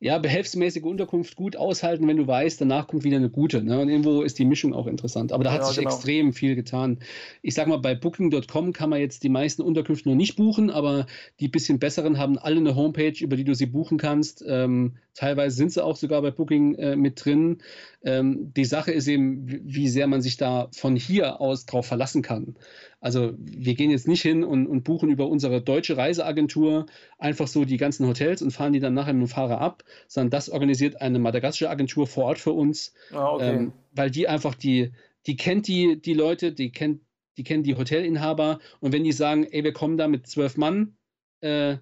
ja, behelfsmäßige Unterkunft gut aushalten, wenn du weißt, danach kommt wieder eine gute. Ne? Und irgendwo ist die Mischung auch interessant. Aber da hat ja, sich genau. extrem viel getan. Ich sag mal, bei Booking.com kann man jetzt die meisten Unterkünfte noch nicht buchen, aber die bisschen besseren haben alle eine Homepage, über die du sie buchen kannst. Ähm, teilweise sind sie auch sogar bei Booking äh, mit drin. Ähm, die Sache ist eben, wie sehr man sich da von hier aus drauf verlassen kann. Also wir gehen jetzt nicht hin und, und, buchen über unsere deutsche Reiseagentur einfach so die ganzen Hotels und fahren die dann nachher mit dem Fahrer ab, sondern das organisiert eine madagassische Agentur vor Ort für uns, ah, okay. ähm, weil die einfach die, die kennt die, die Leute, die kennt, die kennen die Hotelinhaber und wenn die sagen, ey, wir kommen da mit zwölf Mann, äh,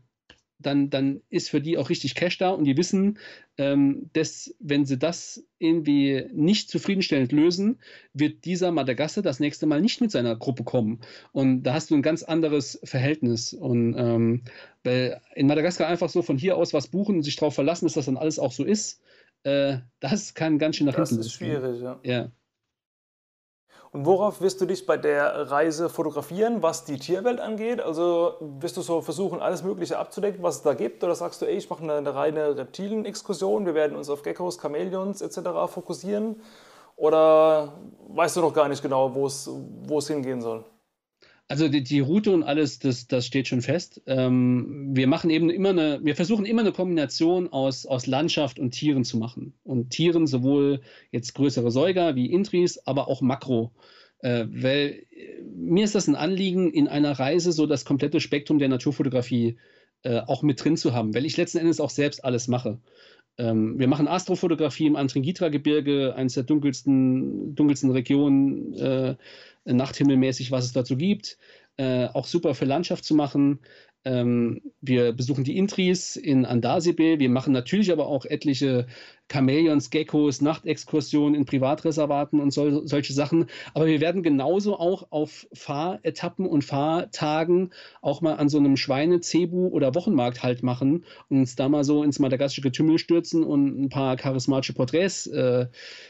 dann, dann ist für die auch richtig Cash da und die wissen, ähm, dass wenn sie das irgendwie nicht zufriedenstellend lösen, wird dieser Madagasse das nächste Mal nicht mit seiner Gruppe kommen. Und da hast du ein ganz anderes Verhältnis. Und ähm, weil in Madagaskar einfach so von hier aus was buchen und sich darauf verlassen, dass das dann alles auch so ist, äh, das kann ganz schön nach das hinten Das ist schwierig, ja. ja. Und worauf wirst du dich bei der Reise fotografieren, was die Tierwelt angeht? Also wirst du so versuchen, alles Mögliche abzudecken, was es da gibt? Oder sagst du, ey, ich mache eine, eine reine Reptilien-Exkursion, wir werden uns auf Geckos, Chamäleons etc. fokussieren? Oder weißt du noch gar nicht genau, wo es hingehen soll? Also die, die, Route und alles, das, das steht schon fest. Ähm, wir machen eben immer eine, wir versuchen immer eine Kombination aus, aus Landschaft und Tieren zu machen. Und Tieren sowohl jetzt größere Säuger wie Intris, aber auch Makro. Äh, weil äh, mir ist das ein Anliegen, in einer Reise so das komplette Spektrum der Naturfotografie äh, auch mit drin zu haben, weil ich letzten Endes auch selbst alles mache. Ähm, wir machen Astrofotografie im Antrigitra-Gebirge, eines der dunkelsten, dunkelsten Regionen äh, nachthimmelmäßig, was es dazu gibt. Äh, auch super für Landschaft zu machen. Ähm, wir besuchen die Intris in Andasibe. Wir machen natürlich aber auch etliche Chamäleons, Geckos, Nachtexkursionen in Privatreservaten und sol solche Sachen. Aber wir werden genauso auch auf Fahretappen und Fahrtagen auch mal an so einem Schweine-, Cebu- oder Wochenmarkt halt machen und uns da mal so ins madagassische Getümmel stürzen und ein paar charismatische Porträts äh,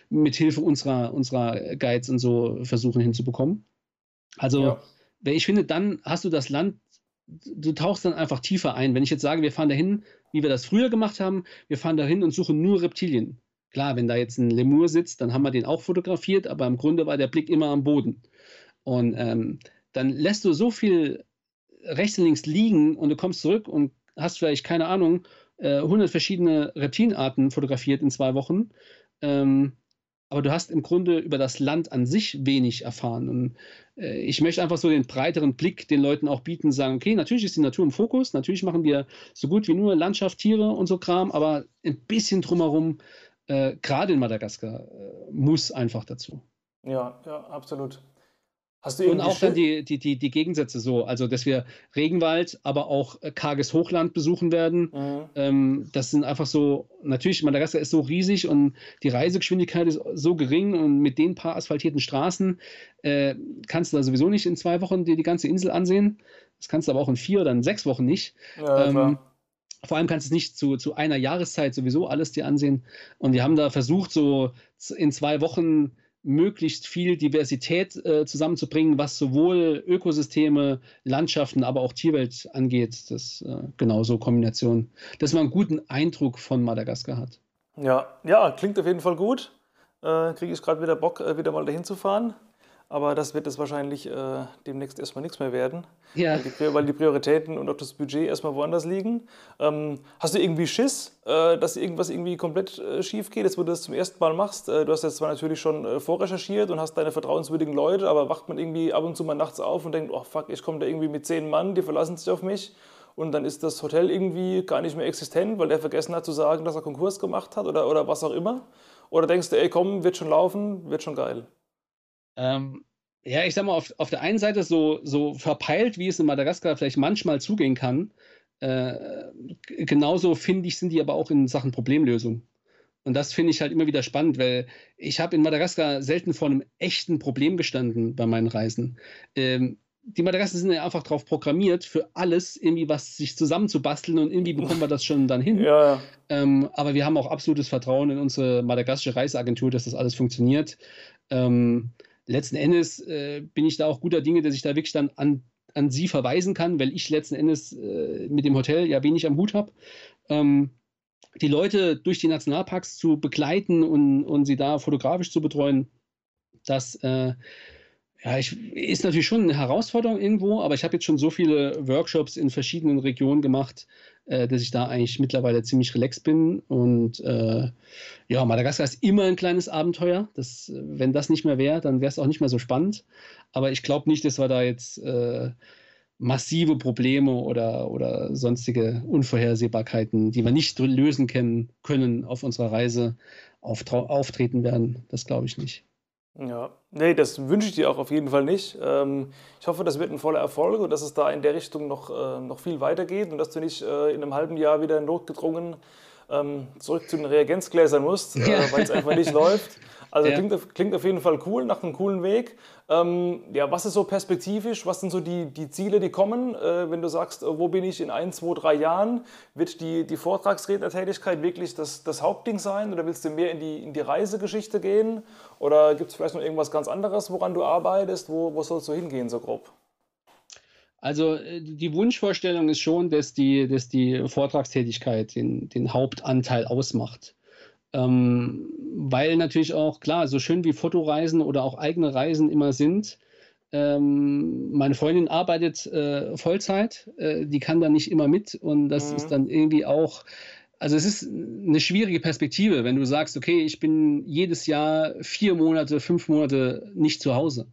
mit Hilfe unserer, unserer Guides und so versuchen hinzubekommen. Also, ja. ich finde, dann hast du das Land du tauchst dann einfach tiefer ein. Wenn ich jetzt sage, wir fahren dahin, wie wir das früher gemacht haben, wir fahren dahin und suchen nur Reptilien. Klar, wenn da jetzt ein Lemur sitzt, dann haben wir den auch fotografiert, aber im Grunde war der Blick immer am Boden. Und ähm, dann lässt du so viel rechts und links liegen und du kommst zurück und hast vielleicht, keine Ahnung, 100 äh, verschiedene Reptilienarten fotografiert in zwei Wochen. Ähm, aber du hast im Grunde über das Land an sich wenig erfahren. Und äh, ich möchte einfach so den breiteren Blick den Leuten auch bieten, sagen, okay, natürlich ist die Natur im Fokus, natürlich machen wir so gut wie nur Landschaft, Tiere und so Kram, aber ein bisschen drumherum, äh, gerade in Madagaskar, äh, muss einfach dazu. Ja, ja, absolut. Und auch dann die, die, die, die Gegensätze so, also dass wir Regenwald, aber auch äh, karges Hochland besuchen werden. Mhm. Ähm, das sind einfach so, natürlich, Madagaskar ist so riesig und die Reisegeschwindigkeit ist so gering und mit den paar asphaltierten Straßen äh, kannst du da sowieso nicht in zwei Wochen dir die ganze Insel ansehen. Das kannst du aber auch in vier oder in sechs Wochen nicht. Ja, ähm, vor allem kannst du es nicht zu, zu einer Jahreszeit sowieso alles dir ansehen. Und wir haben da versucht, so in zwei Wochen möglichst viel Diversität äh, zusammenzubringen, was sowohl Ökosysteme, Landschaften, aber auch Tierwelt angeht. Das äh, genauso Kombination, dass man einen guten Eindruck von Madagaskar hat. Ja, ja, klingt auf jeden Fall gut. Äh, Kriege ich gerade wieder Bock, äh, wieder mal dahin zu fahren. Aber das wird es wahrscheinlich äh, demnächst erstmal nichts mehr werden. Ja. Weil die, Prioritäten und auch das Budget erstmal woanders liegen. Ähm, hast du irgendwie Schiss, äh, dass irgendwas irgendwie komplett äh, schief geht, jetzt wo du das zum ersten Mal machst? Äh, du hast jetzt zwar natürlich schon äh, vorrecherchiert und hast deine vertrauenswürdigen Leute, aber wacht man irgendwie ab und zu mal nachts auf und denkt, oh fuck, ich komme da irgendwie mit zehn Mann, die verlassen sich auf mich. und dann ist das Hotel irgendwie gar nicht mehr existent, weil der vergessen hat zu sagen, dass er Konkurs gemacht hat oder, oder was auch immer? Oder denkst du, ey, komm, wird schon laufen, wird schon geil? Ähm, ja, ich sag mal, auf, auf der einen Seite so, so verpeilt, wie es in Madagaskar vielleicht manchmal zugehen kann, äh, genauso finde ich, sind die aber auch in Sachen Problemlösung. Und das finde ich halt immer wieder spannend, weil ich habe in Madagaskar selten vor einem echten Problem gestanden bei meinen Reisen. Ähm, die Madagaskar sind ja einfach darauf programmiert, für alles irgendwie was sich zusammenzubasteln und irgendwie bekommen wir das schon dann hin. Ja. Ähm, aber wir haben auch absolutes Vertrauen in unsere madagassische Reiseagentur, dass das alles funktioniert. Ähm, letzten Endes äh, bin ich da auch guter Dinge, dass ich da wirklich dann an, an sie verweisen kann, weil ich letzten Endes äh, mit dem Hotel ja wenig am Hut habe. Ähm, die Leute durch die Nationalparks zu begleiten und, und sie da fotografisch zu betreuen, das äh, ja, ich, ist natürlich schon eine Herausforderung irgendwo, aber ich habe jetzt schon so viele Workshops in verschiedenen Regionen gemacht, äh, dass ich da eigentlich mittlerweile ziemlich relaxed bin. Und äh, ja, Madagaskar ist immer ein kleines Abenteuer. Das, wenn das nicht mehr wäre, dann wäre es auch nicht mehr so spannend. Aber ich glaube nicht, dass wir da jetzt äh, massive Probleme oder, oder sonstige Unvorhersehbarkeiten, die wir nicht lösen können, können auf unserer Reise auftreten werden. Das glaube ich nicht. Ja, nee, das wünsche ich dir auch auf jeden Fall nicht. Ähm, ich hoffe, das wird ein voller Erfolg und dass es da in der Richtung noch, äh, noch viel weitergeht und dass du nicht äh, in einem halben Jahr wieder notgedrungen ähm, zurück zu den Reagenzgläsern musst, äh, ja. weil es einfach nicht läuft. Also ja. klingt, klingt auf jeden Fall cool, nach einem coolen Weg. Ähm, ja, was ist so perspektivisch? Was sind so die, die Ziele, die kommen? Äh, wenn du sagst, äh, wo bin ich in ein, zwei, drei Jahren? Wird die, die Vortragsrednertätigkeit wirklich das, das Hauptding sein? Oder willst du mehr in die, in die Reisegeschichte gehen? Oder gibt es vielleicht noch irgendwas ganz anderes, woran du arbeitest? Wo, wo sollst du hingehen, so grob? Also äh, die Wunschvorstellung ist schon, dass die, dass die Vortragstätigkeit den, den Hauptanteil ausmacht. Ähm, weil natürlich auch, klar, so schön wie Fotoreisen oder auch eigene Reisen immer sind, ähm, meine Freundin arbeitet äh, Vollzeit, äh, die kann da nicht immer mit und das mhm. ist dann irgendwie auch, also es ist eine schwierige Perspektive, wenn du sagst, okay, ich bin jedes Jahr vier Monate, fünf Monate nicht zu Hause.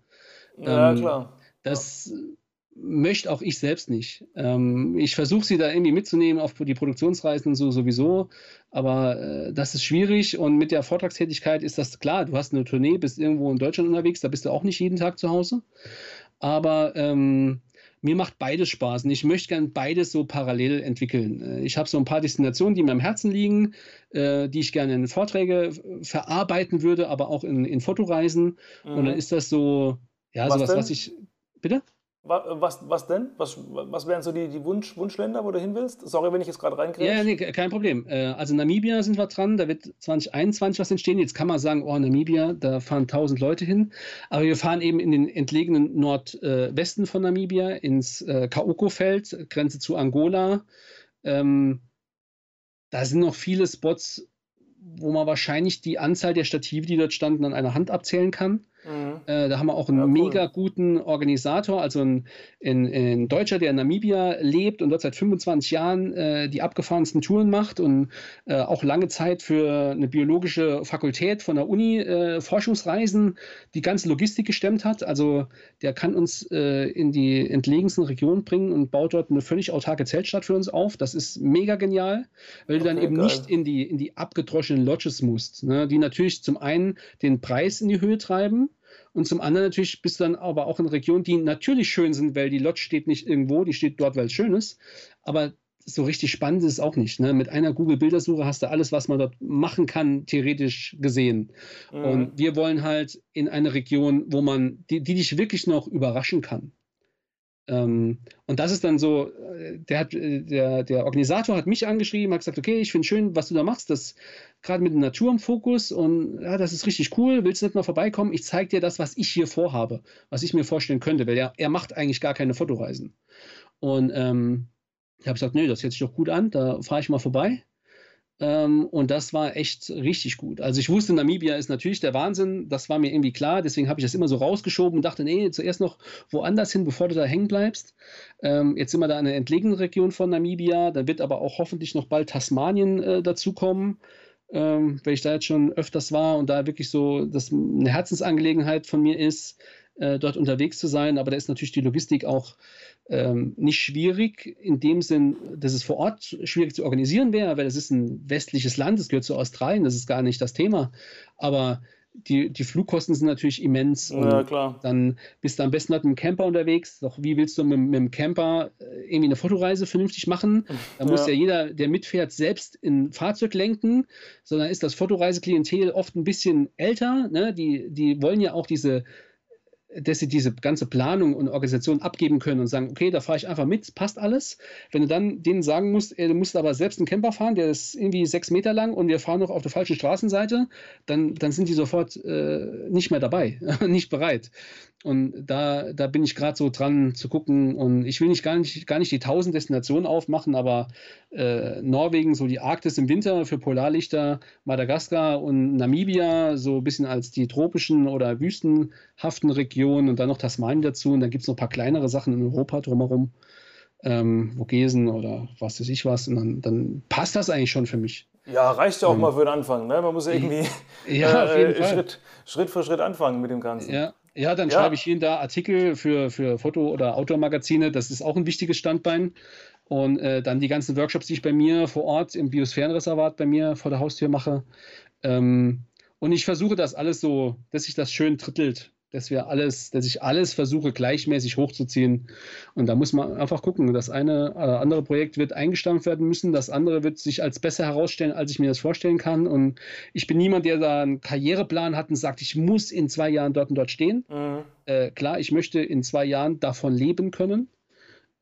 Ja, ähm, klar. Das ja möchte auch ich selbst nicht. Ähm, ich versuche sie da irgendwie mitzunehmen auf die Produktionsreisen und so sowieso, aber äh, das ist schwierig und mit der Vortragstätigkeit ist das klar. Du hast eine Tournee, bist irgendwo in Deutschland unterwegs, da bist du auch nicht jeden Tag zu Hause. Aber ähm, mir macht beides Spaß und ich möchte gerne beides so parallel entwickeln. Äh, ich habe so ein paar Destinationen, die mir am Herzen liegen, äh, die ich gerne in Vorträge verarbeiten würde, aber auch in, in Fotoreisen. Mhm. Und dann ist das so, ja, was sowas, denn? was ich. Bitte? Was, was denn? Was, was wären so die, die Wunsch, Wunschländer, wo du hin willst? Sorry, wenn ich jetzt gerade reinkriege. Ja, nee, kein Problem. Äh, also Namibia sind wir dran, da wird 2021 was entstehen. Jetzt kann man sagen, oh, Namibia, da fahren 1000 Leute hin. Aber wir fahren eben in den entlegenen Nordwesten von Namibia, ins äh, Kaoko-Feld, Grenze zu Angola. Ähm, da sind noch viele Spots, wo man wahrscheinlich die Anzahl der Stative, die dort standen, an einer Hand abzählen kann. Mhm. Äh, da haben wir auch einen ja, cool. mega guten Organisator, also ein, ein, ein, Deutscher, der in Namibia lebt und dort seit 25 Jahren äh, die abgefahrensten Touren macht und äh, auch lange Zeit für eine biologische Fakultät von der Uni äh, Forschungsreisen die ganze Logistik gestemmt hat. Also der kann uns äh, in die entlegensten Regionen bringen und baut dort eine völlig autarke Zeltstadt für uns auf. Das ist mega genial, weil okay, du dann eben geil. nicht in die, in die abgedroschenen Lodges musst, ne? die natürlich zum einen den Preis in die Höhe treiben, und zum anderen natürlich bist du dann aber auch in Regionen, die natürlich schön sind, weil die Lodge steht nicht irgendwo, die steht dort, weil es schön ist. Aber so richtig spannend ist es auch nicht. Ne? Mit einer Google-Bildersuche hast du alles, was man dort machen kann, theoretisch gesehen. Mhm. Und wir wollen halt in eine Region, wo man, die, die dich wirklich noch überraschen kann. Ähm, und das ist dann so, äh, der, hat, äh, der, der Organisator hat mich angeschrieben, hat gesagt, okay, ich finde schön, was du da machst, das gerade mit der Natur im Fokus und ja, das ist richtig cool, willst du nicht mal vorbeikommen? Ich zeige dir das, was ich hier vorhabe, was ich mir vorstellen könnte, weil er, er macht eigentlich gar keine Fotoreisen. Und ähm, ich habe gesagt, nee, das hört sich doch gut an, da fahre ich mal vorbei. Ähm, und das war echt richtig gut. Also ich wusste, Namibia ist natürlich der Wahnsinn, das war mir irgendwie klar, deswegen habe ich das immer so rausgeschoben und dachte, nee, zuerst noch woanders hin, bevor du da hängen bleibst. Ähm, jetzt sind wir da in einer entlegenen Region von Namibia, da wird aber auch hoffentlich noch bald Tasmanien äh, dazukommen. Ähm, weil ich da jetzt schon öfters war und da wirklich so das eine Herzensangelegenheit von mir ist, äh, dort unterwegs zu sein. Aber da ist natürlich die Logistik auch ähm, nicht schwierig, in dem Sinn, dass es vor Ort schwierig zu organisieren wäre, weil es ist ein westliches Land, es gehört zu Australien, das ist gar nicht das Thema. Aber die, die Flugkosten sind natürlich immens. Ja, klar. Dann bist du am besten mit einem Camper unterwegs. Doch wie willst du mit, mit dem Camper äh, irgendwie eine Fotoreise vernünftig machen? Da muss ja. jeder, der mitfährt, selbst ein Fahrzeug lenken. Sondern ist das Fotoreiseklientel oft ein bisschen älter. Ne? Die, die wollen ja auch diese dass sie diese ganze Planung und Organisation abgeben können und sagen, okay, da fahre ich einfach mit, passt alles. Wenn du dann denen sagen musst, ey, du musst aber selbst einen Camper fahren, der ist irgendwie sechs Meter lang und wir fahren noch auf der falschen Straßenseite, dann, dann sind die sofort äh, nicht mehr dabei, [laughs] nicht bereit. Und da, da bin ich gerade so dran zu gucken und ich will nicht gar nicht, gar nicht die tausend Destinationen aufmachen, aber äh, Norwegen, so die Arktis im Winter für Polarlichter, Madagaskar und Namibia, so ein bisschen als die tropischen oder wüstenhaften Regionen und dann noch Tasmanien dazu und dann gibt es noch ein paar kleinere Sachen in Europa drumherum. Ähm, Vogesen oder was weiß ich was, und dann, dann passt das eigentlich schon für mich. Ja, reicht ja auch ähm, mal für den Anfang. Ne? Man muss irgendwie [laughs] ja, äh, Schritt, Schritt für Schritt anfangen mit dem Ganzen. Ja, ja, dann ja. schreibe ich hier und da Artikel für, für Foto- oder Outdoor-Magazine. Das ist auch ein wichtiges Standbein. Und äh, dann die ganzen Workshops, die ich bei mir vor Ort im Biosphärenreservat bei mir vor der Haustür mache. Ähm, und ich versuche das alles so, dass sich das schön trittelt dass wir alles, dass ich alles versuche gleichmäßig hochzuziehen. Und da muss man einfach gucken. Das eine oder äh, andere Projekt wird eingestampft werden müssen, das andere wird sich als besser herausstellen, als ich mir das vorstellen kann. Und ich bin niemand, der da einen Karriereplan hat und sagt, ich muss in zwei Jahren dort und dort stehen. Mhm. Äh, klar, ich möchte in zwei Jahren davon leben können.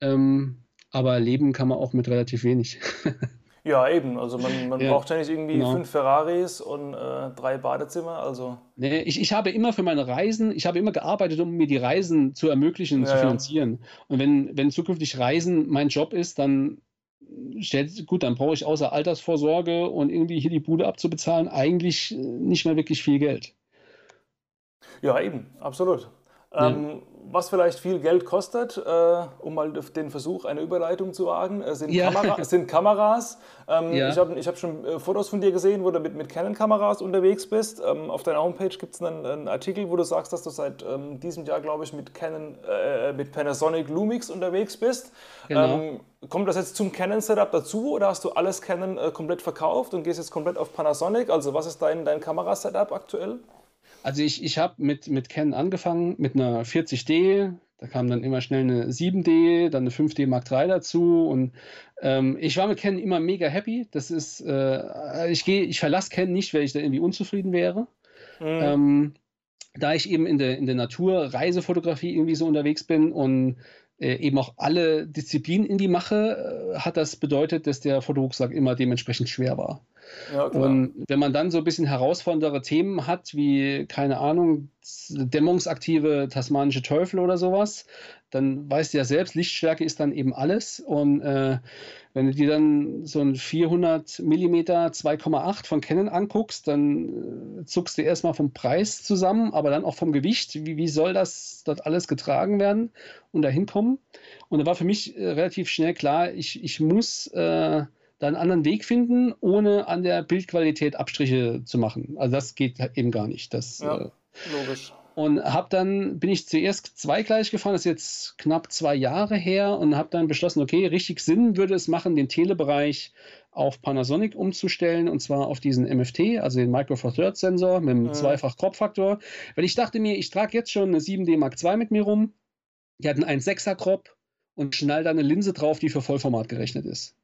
Ähm, aber leben kann man auch mit relativ wenig. [laughs] Ja, eben. Also man, man ja, braucht ja nicht irgendwie genau. fünf Ferraris und äh, drei Badezimmer. Also. Nee, ich, ich habe immer für meine Reisen, ich habe immer gearbeitet, um mir die Reisen zu ermöglichen, ja, zu finanzieren. Und wenn, wenn zukünftig Reisen mein Job ist, dann stellt, gut, dann brauche ich außer Altersvorsorge und irgendwie hier die Bude abzubezahlen, eigentlich nicht mehr wirklich viel Geld. Ja, eben, absolut. Ähm, was vielleicht viel Geld kostet, äh, um mal den Versuch einer Überleitung zu wagen, äh, sind, ja. Kamera, [laughs] sind, Kameras. Ähm, ja. Ich habe ich hab schon äh, Fotos von dir gesehen, wo du mit, mit Canon-Kameras unterwegs bist. Ähm, auf deiner Homepage gibt es einen, einen, Artikel, wo du sagst, dass du seit ähm, diesem Jahr, glaube ich, mit, Canon, äh, mit Panasonic Lumix unterwegs bist. Genau. Ähm, kommt das jetzt zum Canon-Setup dazu oder hast du alles Canon äh, komplett verkauft und gehst jetzt komplett auf Panasonic? Also was ist dein, dein Kamerasetup aktuell? Also ich, ich habe mit, mit Canon angefangen mit einer 40D, da kam dann immer schnell eine 7D, dann eine 5D Mark III dazu und ähm, ich war mit Canon immer mega happy. Das ist, äh, ich gehe, ich verlasse Canon nicht, weil ich da irgendwie unzufrieden wäre. Mhm. Ähm, da ich eben in der, in der Natur Reisefotografie irgendwie so unterwegs bin und äh, eben auch alle Disziplinen irgendwie mache, äh, hat das bedeutet, dass der Fotorucksack immer dementsprechend schwer war. Ja, und wenn man dann so ein bisschen herausfordernde Themen hat, wie, keine Ahnung, dämmungsaktive tasmanische Teufel oder sowas, dann weißt du ja selbst, Lichtstärke ist dann eben alles. Und äh, wenn du dir dann so ein 400 mm 2,8 von Canon anguckst, dann äh, zuckst du erstmal vom Preis zusammen, aber dann auch vom Gewicht. Wie, wie soll das dort alles getragen werden und dahin kommen? Und da war für mich äh, relativ schnell klar, ich, ich muss äh, da einen anderen Weg finden, ohne an der Bildqualität Abstriche zu machen. Also das geht eben gar nicht. Das, ja, äh, logisch. Und habe dann, bin ich zuerst zweigleich gefahren, das ist jetzt knapp zwei Jahre her, und habe dann beschlossen, okay, richtig Sinn würde es machen, den Telebereich auf Panasonic umzustellen, und zwar auf diesen MFT, also den Micro Four Thirds Sensor mit einem ja. zweifach Crop-Faktor. Weil ich dachte mir, ich trage jetzt schon eine 7D Mark II mit mir rum, die hat einen 1,6er Crop und schnall da eine Linse drauf, die für Vollformat gerechnet ist.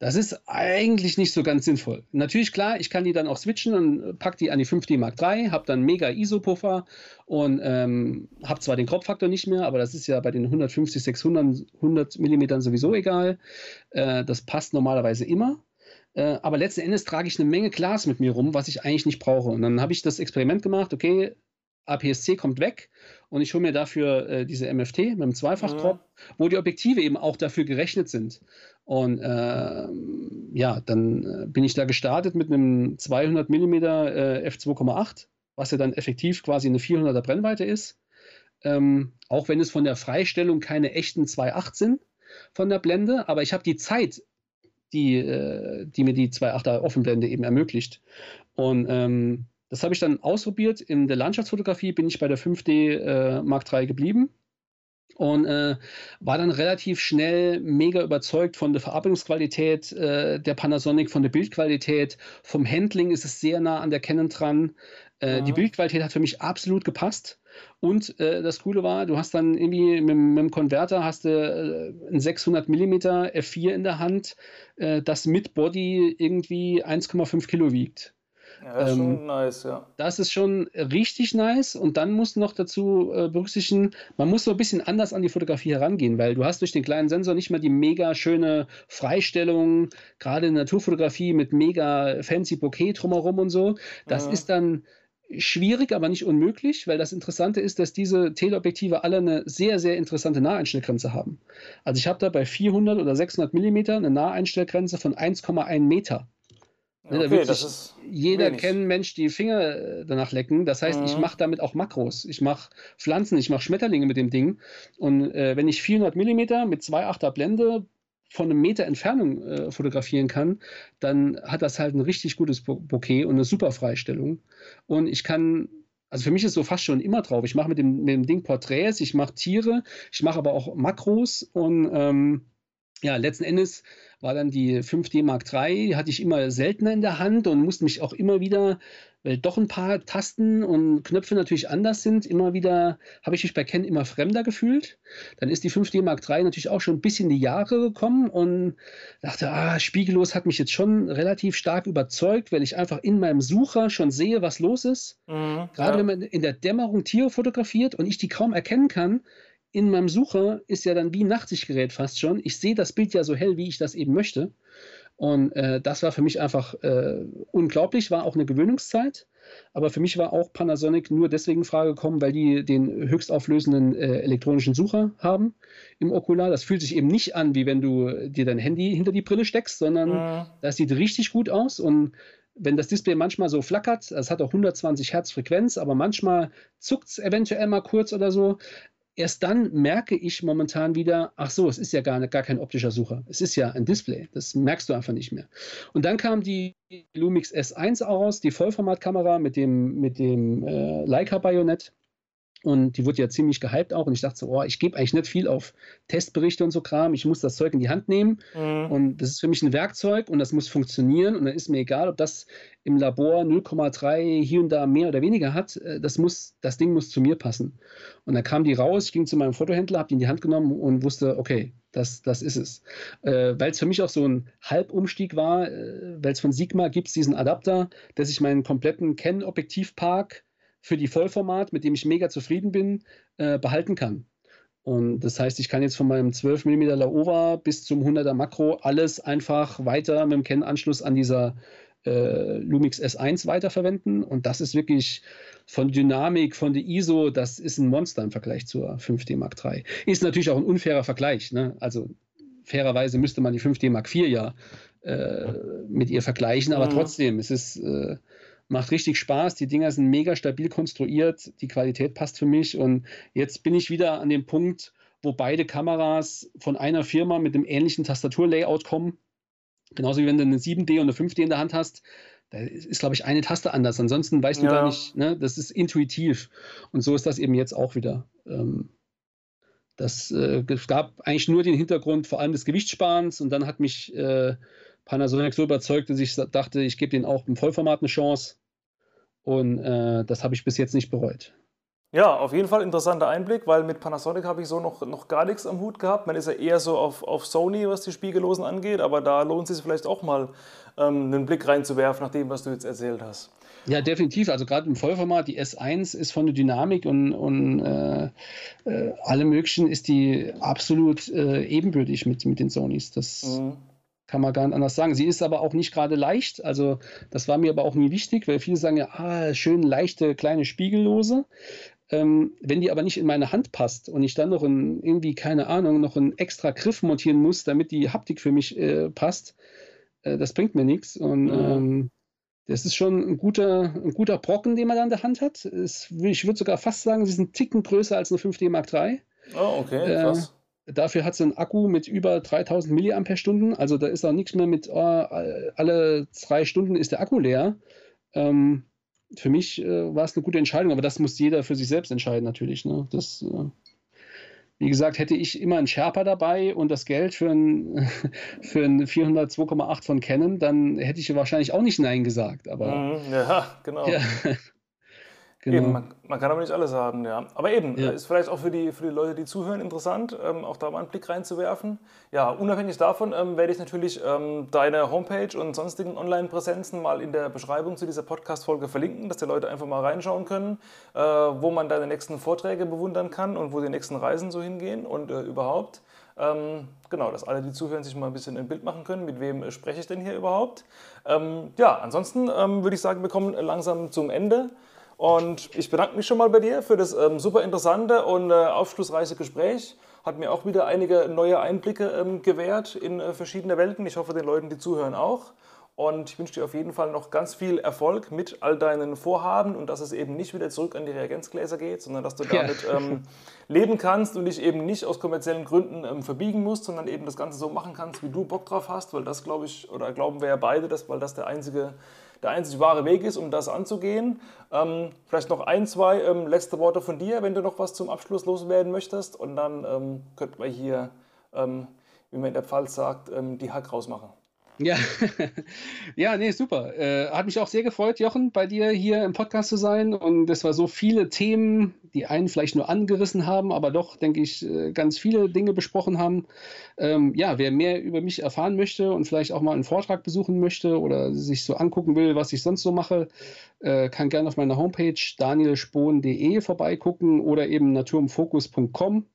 Das ist eigentlich nicht so ganz sinnvoll. Natürlich, klar, ich kann die dann auch switchen und pack die an die 5D Mark III, habe dann mega ISO-Puffer und ähm, habe zwar den Kropffaktor nicht mehr, aber das ist ja bei den 150, 600, 100 mm sowieso egal. Äh, das passt normalerweise immer. Äh, aber letzten Endes trage ich eine Menge Glas mit mir rum, was ich eigentlich nicht brauche. Und dann habe ich das Experiment gemacht, okay, APS-C kommt weg und ich hole mir dafür äh, diese MFT mit einem Zweifachkrop, mhm. wo die Objektive eben auch dafür gerechnet sind. Und äh, ja, dann äh, bin ich da gestartet mit einem 200 mm äh, f2,8, was ja dann effektiv quasi eine 400er Brennweite ist. Ähm, auch wenn es von der Freistellung keine echten 2,8 sind von der Blende, aber ich habe die Zeit, die, äh, die mir die 2,8er Offenblende eben ermöglicht. Und ähm, das habe ich dann ausprobiert. In der Landschaftsfotografie bin ich bei der 5D äh, Mark III geblieben und äh, war dann relativ schnell mega überzeugt von der Verarbeitungsqualität äh, der Panasonic, von der Bildqualität, vom Handling ist es sehr nah an der Canon dran. Äh, die Bildqualität hat für mich absolut gepasst. Und äh, das Coole war, du hast dann irgendwie mit, mit dem Konverter hast du äh, ein 600 mm F4 in der Hand, äh, das mit Body irgendwie 1,5 Kilo wiegt. Ja, das ist ähm, schon nice, ja. Das ist schon richtig nice. Und dann musst du noch dazu äh, berücksichtigen, man muss so ein bisschen anders an die Fotografie herangehen, weil du hast durch den kleinen Sensor nicht mehr die mega schöne Freistellung, gerade in Naturfotografie mit mega fancy Bouquet drumherum und so. Das ja. ist dann schwierig, aber nicht unmöglich, weil das Interessante ist, dass diese Teleobjektive alle eine sehr, sehr interessante Naheinstellgrenze haben. Also ich habe da bei 400 oder 600 Millimeter eine Naheinstellgrenze von 1,1 Meter. Ne, okay, da wird sich jeder wenig. kennen, Mensch, die Finger äh, danach lecken. Das heißt, mhm. ich mache damit auch Makros. Ich mache Pflanzen, ich mache Schmetterlinge mit dem Ding. Und äh, wenn ich 400 Millimeter mit 2,8er Blende von einem Meter Entfernung äh, fotografieren kann, dann hat das halt ein richtig gutes Bouquet und eine super Freistellung. Und ich kann also für mich ist so fast schon immer drauf. Ich mache mit dem, mit dem Ding Porträts, ich mache Tiere, ich mache aber auch Makros und ähm, ja, letzten Endes war dann die 5D Mark III, hatte ich immer seltener in der Hand und musste mich auch immer wieder, weil doch ein paar Tasten und Knöpfe natürlich anders sind, immer wieder, habe ich mich bei Ken immer fremder gefühlt. Dann ist die 5D Mark III natürlich auch schon ein bisschen in die Jahre gekommen und dachte, ah, spiegellos hat mich jetzt schon relativ stark überzeugt, weil ich einfach in meinem Sucher schon sehe, was los ist. Mhm, Gerade ja. wenn man in der Dämmerung Tiere fotografiert und ich die kaum erkennen kann, in meinem Sucher ist ja dann wie ein Nachtsichtgerät fast schon. Ich sehe das Bild ja so hell, wie ich das eben möchte. Und äh, das war für mich einfach äh, unglaublich, war auch eine Gewöhnungszeit. Aber für mich war auch Panasonic nur deswegen in Frage gekommen, weil die den höchstauflösenden äh, elektronischen Sucher haben im Okular. Das fühlt sich eben nicht an, wie wenn du dir dein Handy hinter die Brille steckst, sondern ja. das sieht richtig gut aus. Und wenn das Display manchmal so flackert, es hat auch 120 Hertz Frequenz, aber manchmal zuckt es eventuell mal kurz oder so, erst dann merke ich momentan wieder, ach so, es ist ja gar, gar kein optischer Sucher. Es ist ja ein Display. Das merkst du einfach nicht mehr. Und dann kam die Lumix S1 aus, die Vollformatkamera mit dem, mit dem äh, Leica-Bajonett. Und die wurde ja ziemlich gehypt auch. Und ich dachte so, oh, ich gebe eigentlich nicht viel auf Testberichte und so Kram. Ich muss das Zeug in die Hand nehmen. Mhm. Und das ist für mich ein Werkzeug und das muss funktionieren. Und dann ist mir egal, ob das im Labor 0,3 hier und da mehr oder weniger hat. Äh, das, muss, das Ding muss zu mir passen. Und dann kam die raus. Ich ging zu meinem Fotohändler, habe die in die Hand genommen und wusste, okay, das, das ist es. Äh, weil es für mich auch so ein Halbumstieg war, äh, weil es von Sigma gibt diesen Adapter, dass ich meinen kompletten Canon-Objektivpark für die Vollformat, mit dem ich mega zufrieden bin, äh, behalten kann. Und das heißt, ich kann jetzt von meinem 12 mm Laowa bis zum 100er Makro alles einfach weiter mit dem Kennanschluss an dieser äh, Lumix S1 weiterverwenden. Und das ist wirklich von Dynamik, von der ISO, das ist ein Monster im Vergleich zur 5D Mark III. Ist natürlich auch ein unfairer Vergleich. Ne? Also fairerweise müsste man die 5D Mark IV ja äh, mit ihr vergleichen, aber mhm. trotzdem, es ist äh, macht richtig Spaß. Die Dinger sind mega stabil konstruiert. Die Qualität passt für mich. Und jetzt bin ich wieder an dem Punkt, wo beide Kameras von einer Firma mit einem ähnlichen Tastaturlayout kommen. Genauso wie wenn du eine 7D und eine 5D in der Hand hast. Da ist, glaube ich, eine Taste anders. Ansonsten weißt ja. du gar nicht, ne? das ist intuitiv. Und so ist das eben jetzt auch wieder. Ähm, das äh, gab eigentlich nur den Hintergrund vor allem des Gewichtssparens und dann hat mich äh, Panasonic so überzeugt, dass ich dachte, ich gebe denen auch im Vollformat eine Chance. Und äh, das habe ich bis jetzt nicht bereut. Ja, auf jeden Fall interessanter Einblick, weil mit Panasonic habe ich so noch, noch gar nichts am Hut gehabt. Man ist ja eher so auf, auf Sony, was die Spiegellosen angeht, aber da lohnt es sich vielleicht auch mal ähm, einen Blick reinzuwerfen, nach dem, was du jetzt erzählt hast. Ja, definitiv. Also gerade im Vollformat, die S1 ist von der Dynamik und, und äh, äh, alle möglichen ist die absolut äh, ebenbürtig mit, mit den Sonys. Das, mhm kann man gar nicht anders sagen. Sie ist aber auch nicht gerade leicht. Also, das war mir aber auch nie wichtig, weil viele sagen ja, ah, schön leichte kleine Spiegellose. Ähm, wenn die aber nicht in meine Hand passt und ich dann noch ein, irgendwie, keine Ahnung, noch einen extra Griff montieren muss, damit die Haptik für mich äh, passt, äh, das bringt mir nichts. Und mhm. ähm, das ist schon ein guter, ein guter Brocken, den man da in der Hand hat. Es, ich würde sogar fast sagen, sie ist ein Ticken größer als eine 5D Mark III. Oh, okay, äh, krass. Dafür hat sie einen Akku mit über 3000 mAh. Also da ist auch nichts mehr mit, oh, alle drei Stunden ist der Akku leer. Ähm, für mich äh, war es eine gute Entscheidung, aber das muss jeder für sich selbst entscheiden natürlich. Ne? Das, äh, wie gesagt, hätte ich immer einen Sherpa dabei und das Geld für ein, [laughs] für ein 402,8 von Canon, dann hätte ich wahrscheinlich auch nicht Nein gesagt. Aber, mhm, ja, [laughs] genau. Ja. [laughs] Genau. Eben, man, man, kann aber nicht alles haben, ja. Aber eben, ja. ist vielleicht auch für die, für die Leute, die zuhören, interessant, ähm, auch da mal einen Blick reinzuwerfen. Ja, unabhängig davon ähm, werde ich natürlich ähm, deine Homepage und sonstigen Online-Präsenzen mal in der Beschreibung zu dieser Podcast-Folge verlinken, dass die Leute einfach mal reinschauen können, äh, wo man deine nächsten Vorträge bewundern kann und wo die nächsten Reisen so hingehen und äh, überhaupt. Ähm, genau, dass alle, die zuhören, sich mal ein bisschen ein Bild machen können, mit wem äh, spreche ich denn hier überhaupt. Ähm, ja, ansonsten ähm, würde ich sagen, wir kommen langsam zum Ende. Und ich bedanke mich schon mal bei dir für das ähm, super interessante und äh, aufschlussreiche Gespräch. Hat mir auch wieder einige neue Einblicke ähm, gewährt in äh, verschiedene Welten. Ich hoffe, den Leuten, die zuhören, auch. Und ich wünsche dir auf jeden Fall noch ganz viel Erfolg mit all deinen Vorhaben und dass es eben nicht wieder zurück an die Reagenzgläser geht, sondern dass du damit ja. ähm, leben kannst und dich eben nicht aus kommerziellen Gründen ähm, verbiegen musst, sondern eben das Ganze so machen kannst, wie du Bock drauf hast, weil das glaube ich, oder glauben wir ja beide, dass, weil das der einzige der einzig wahre Weg ist, um das anzugehen. Ähm, vielleicht noch ein, zwei ähm, letzte Worte von dir, wenn du noch was zum Abschluss loswerden möchtest. Und dann ähm, könnten wir hier, ähm, wie man in der Pfalz sagt, ähm, die Hack rausmachen. Ja, [laughs] ja, nee, super. Äh, hat mich auch sehr gefreut, Jochen, bei dir hier im Podcast zu sein. Und es war so viele Themen, die einen vielleicht nur angerissen haben, aber doch, denke ich, äh, ganz viele Dinge besprochen haben. Ähm, ja, wer mehr über mich erfahren möchte und vielleicht auch mal einen Vortrag besuchen möchte oder sich so angucken will, was ich sonst so mache, äh, kann gerne auf meiner Homepage danielspohn.de vorbeigucken oder eben naturumfokus.com.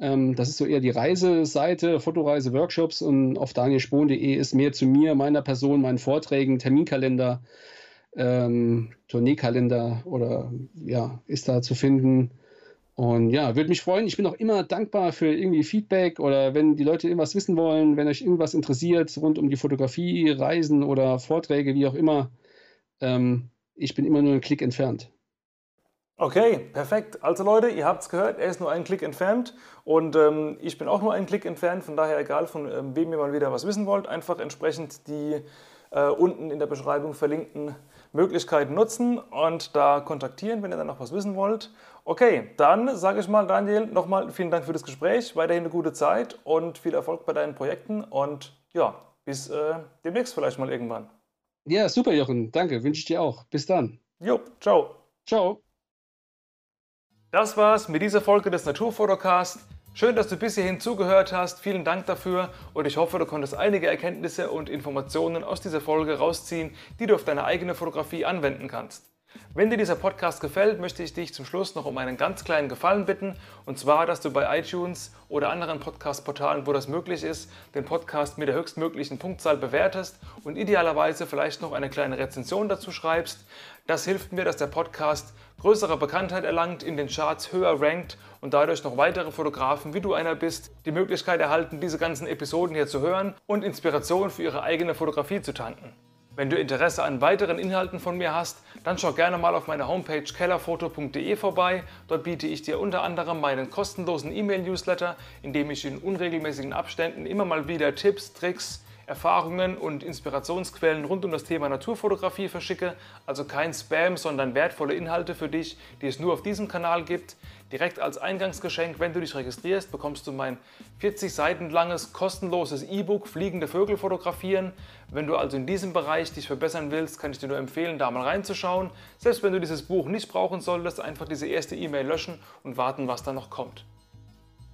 Ähm, das ist so eher die Reiseseite, Fotoreise, Workshops und auf danielspohn.de ist mehr zu mir, meiner Person, meinen Vorträgen, Terminkalender, ähm, Tourneekalender oder ja, ist da zu finden. Und ja, würde mich freuen. Ich bin auch immer dankbar für irgendwie Feedback oder wenn die Leute irgendwas wissen wollen, wenn euch irgendwas interessiert rund um die Fotografie, Reisen oder Vorträge, wie auch immer. Ähm, ich bin immer nur einen Klick entfernt. Okay, perfekt. Also Leute, ihr habt es gehört, er ist nur einen Klick entfernt und ähm, ich bin auch nur einen Klick entfernt. Von daher, egal von ähm, wem ihr mal wieder was wissen wollt, einfach entsprechend die äh, unten in der Beschreibung verlinkten Möglichkeiten nutzen und da kontaktieren, wenn ihr dann noch was wissen wollt. Okay, dann sage ich mal, Daniel, nochmal vielen Dank für das Gespräch, weiterhin eine gute Zeit und viel Erfolg bei deinen Projekten und ja, bis äh, demnächst vielleicht mal irgendwann. Ja, super, Jochen. Danke, wünsche ich dir auch. Bis dann. Jo, ciao. Ciao. Das war's mit dieser Folge des Naturfotocast. Schön, dass du bis hierhin zugehört hast. Vielen Dank dafür und ich hoffe, du konntest einige Erkenntnisse und Informationen aus dieser Folge rausziehen, die du auf deine eigene Fotografie anwenden kannst. Wenn dir dieser Podcast gefällt, möchte ich dich zum Schluss noch um einen ganz kleinen Gefallen bitten. Und zwar, dass du bei iTunes oder anderen Podcast-Portalen, wo das möglich ist, den Podcast mit der höchstmöglichen Punktzahl bewertest und idealerweise vielleicht noch eine kleine Rezension dazu schreibst. Das hilft mir, dass der Podcast größere Bekanntheit erlangt, in den Charts höher rankt und dadurch noch weitere Fotografen, wie du einer bist, die Möglichkeit erhalten, diese ganzen Episoden hier zu hören und Inspiration für ihre eigene Fotografie zu tanken. Wenn du Interesse an weiteren Inhalten von mir hast, dann schau gerne mal auf meiner Homepage kellerfoto.de vorbei. Dort biete ich dir unter anderem meinen kostenlosen E-Mail-Newsletter, in dem ich in unregelmäßigen Abständen immer mal wieder Tipps, Tricks, Erfahrungen und Inspirationsquellen rund um das Thema Naturfotografie verschicke, also kein Spam, sondern wertvolle Inhalte für dich, die es nur auf diesem Kanal gibt. Direkt als Eingangsgeschenk, wenn du dich registrierst, bekommst du mein 40 Seiten langes kostenloses E-Book Fliegende Vögel fotografieren. Wenn du also in diesem Bereich dich verbessern willst, kann ich dir nur empfehlen, da mal reinzuschauen. Selbst wenn du dieses Buch nicht brauchen solltest, einfach diese erste E-Mail löschen und warten, was da noch kommt.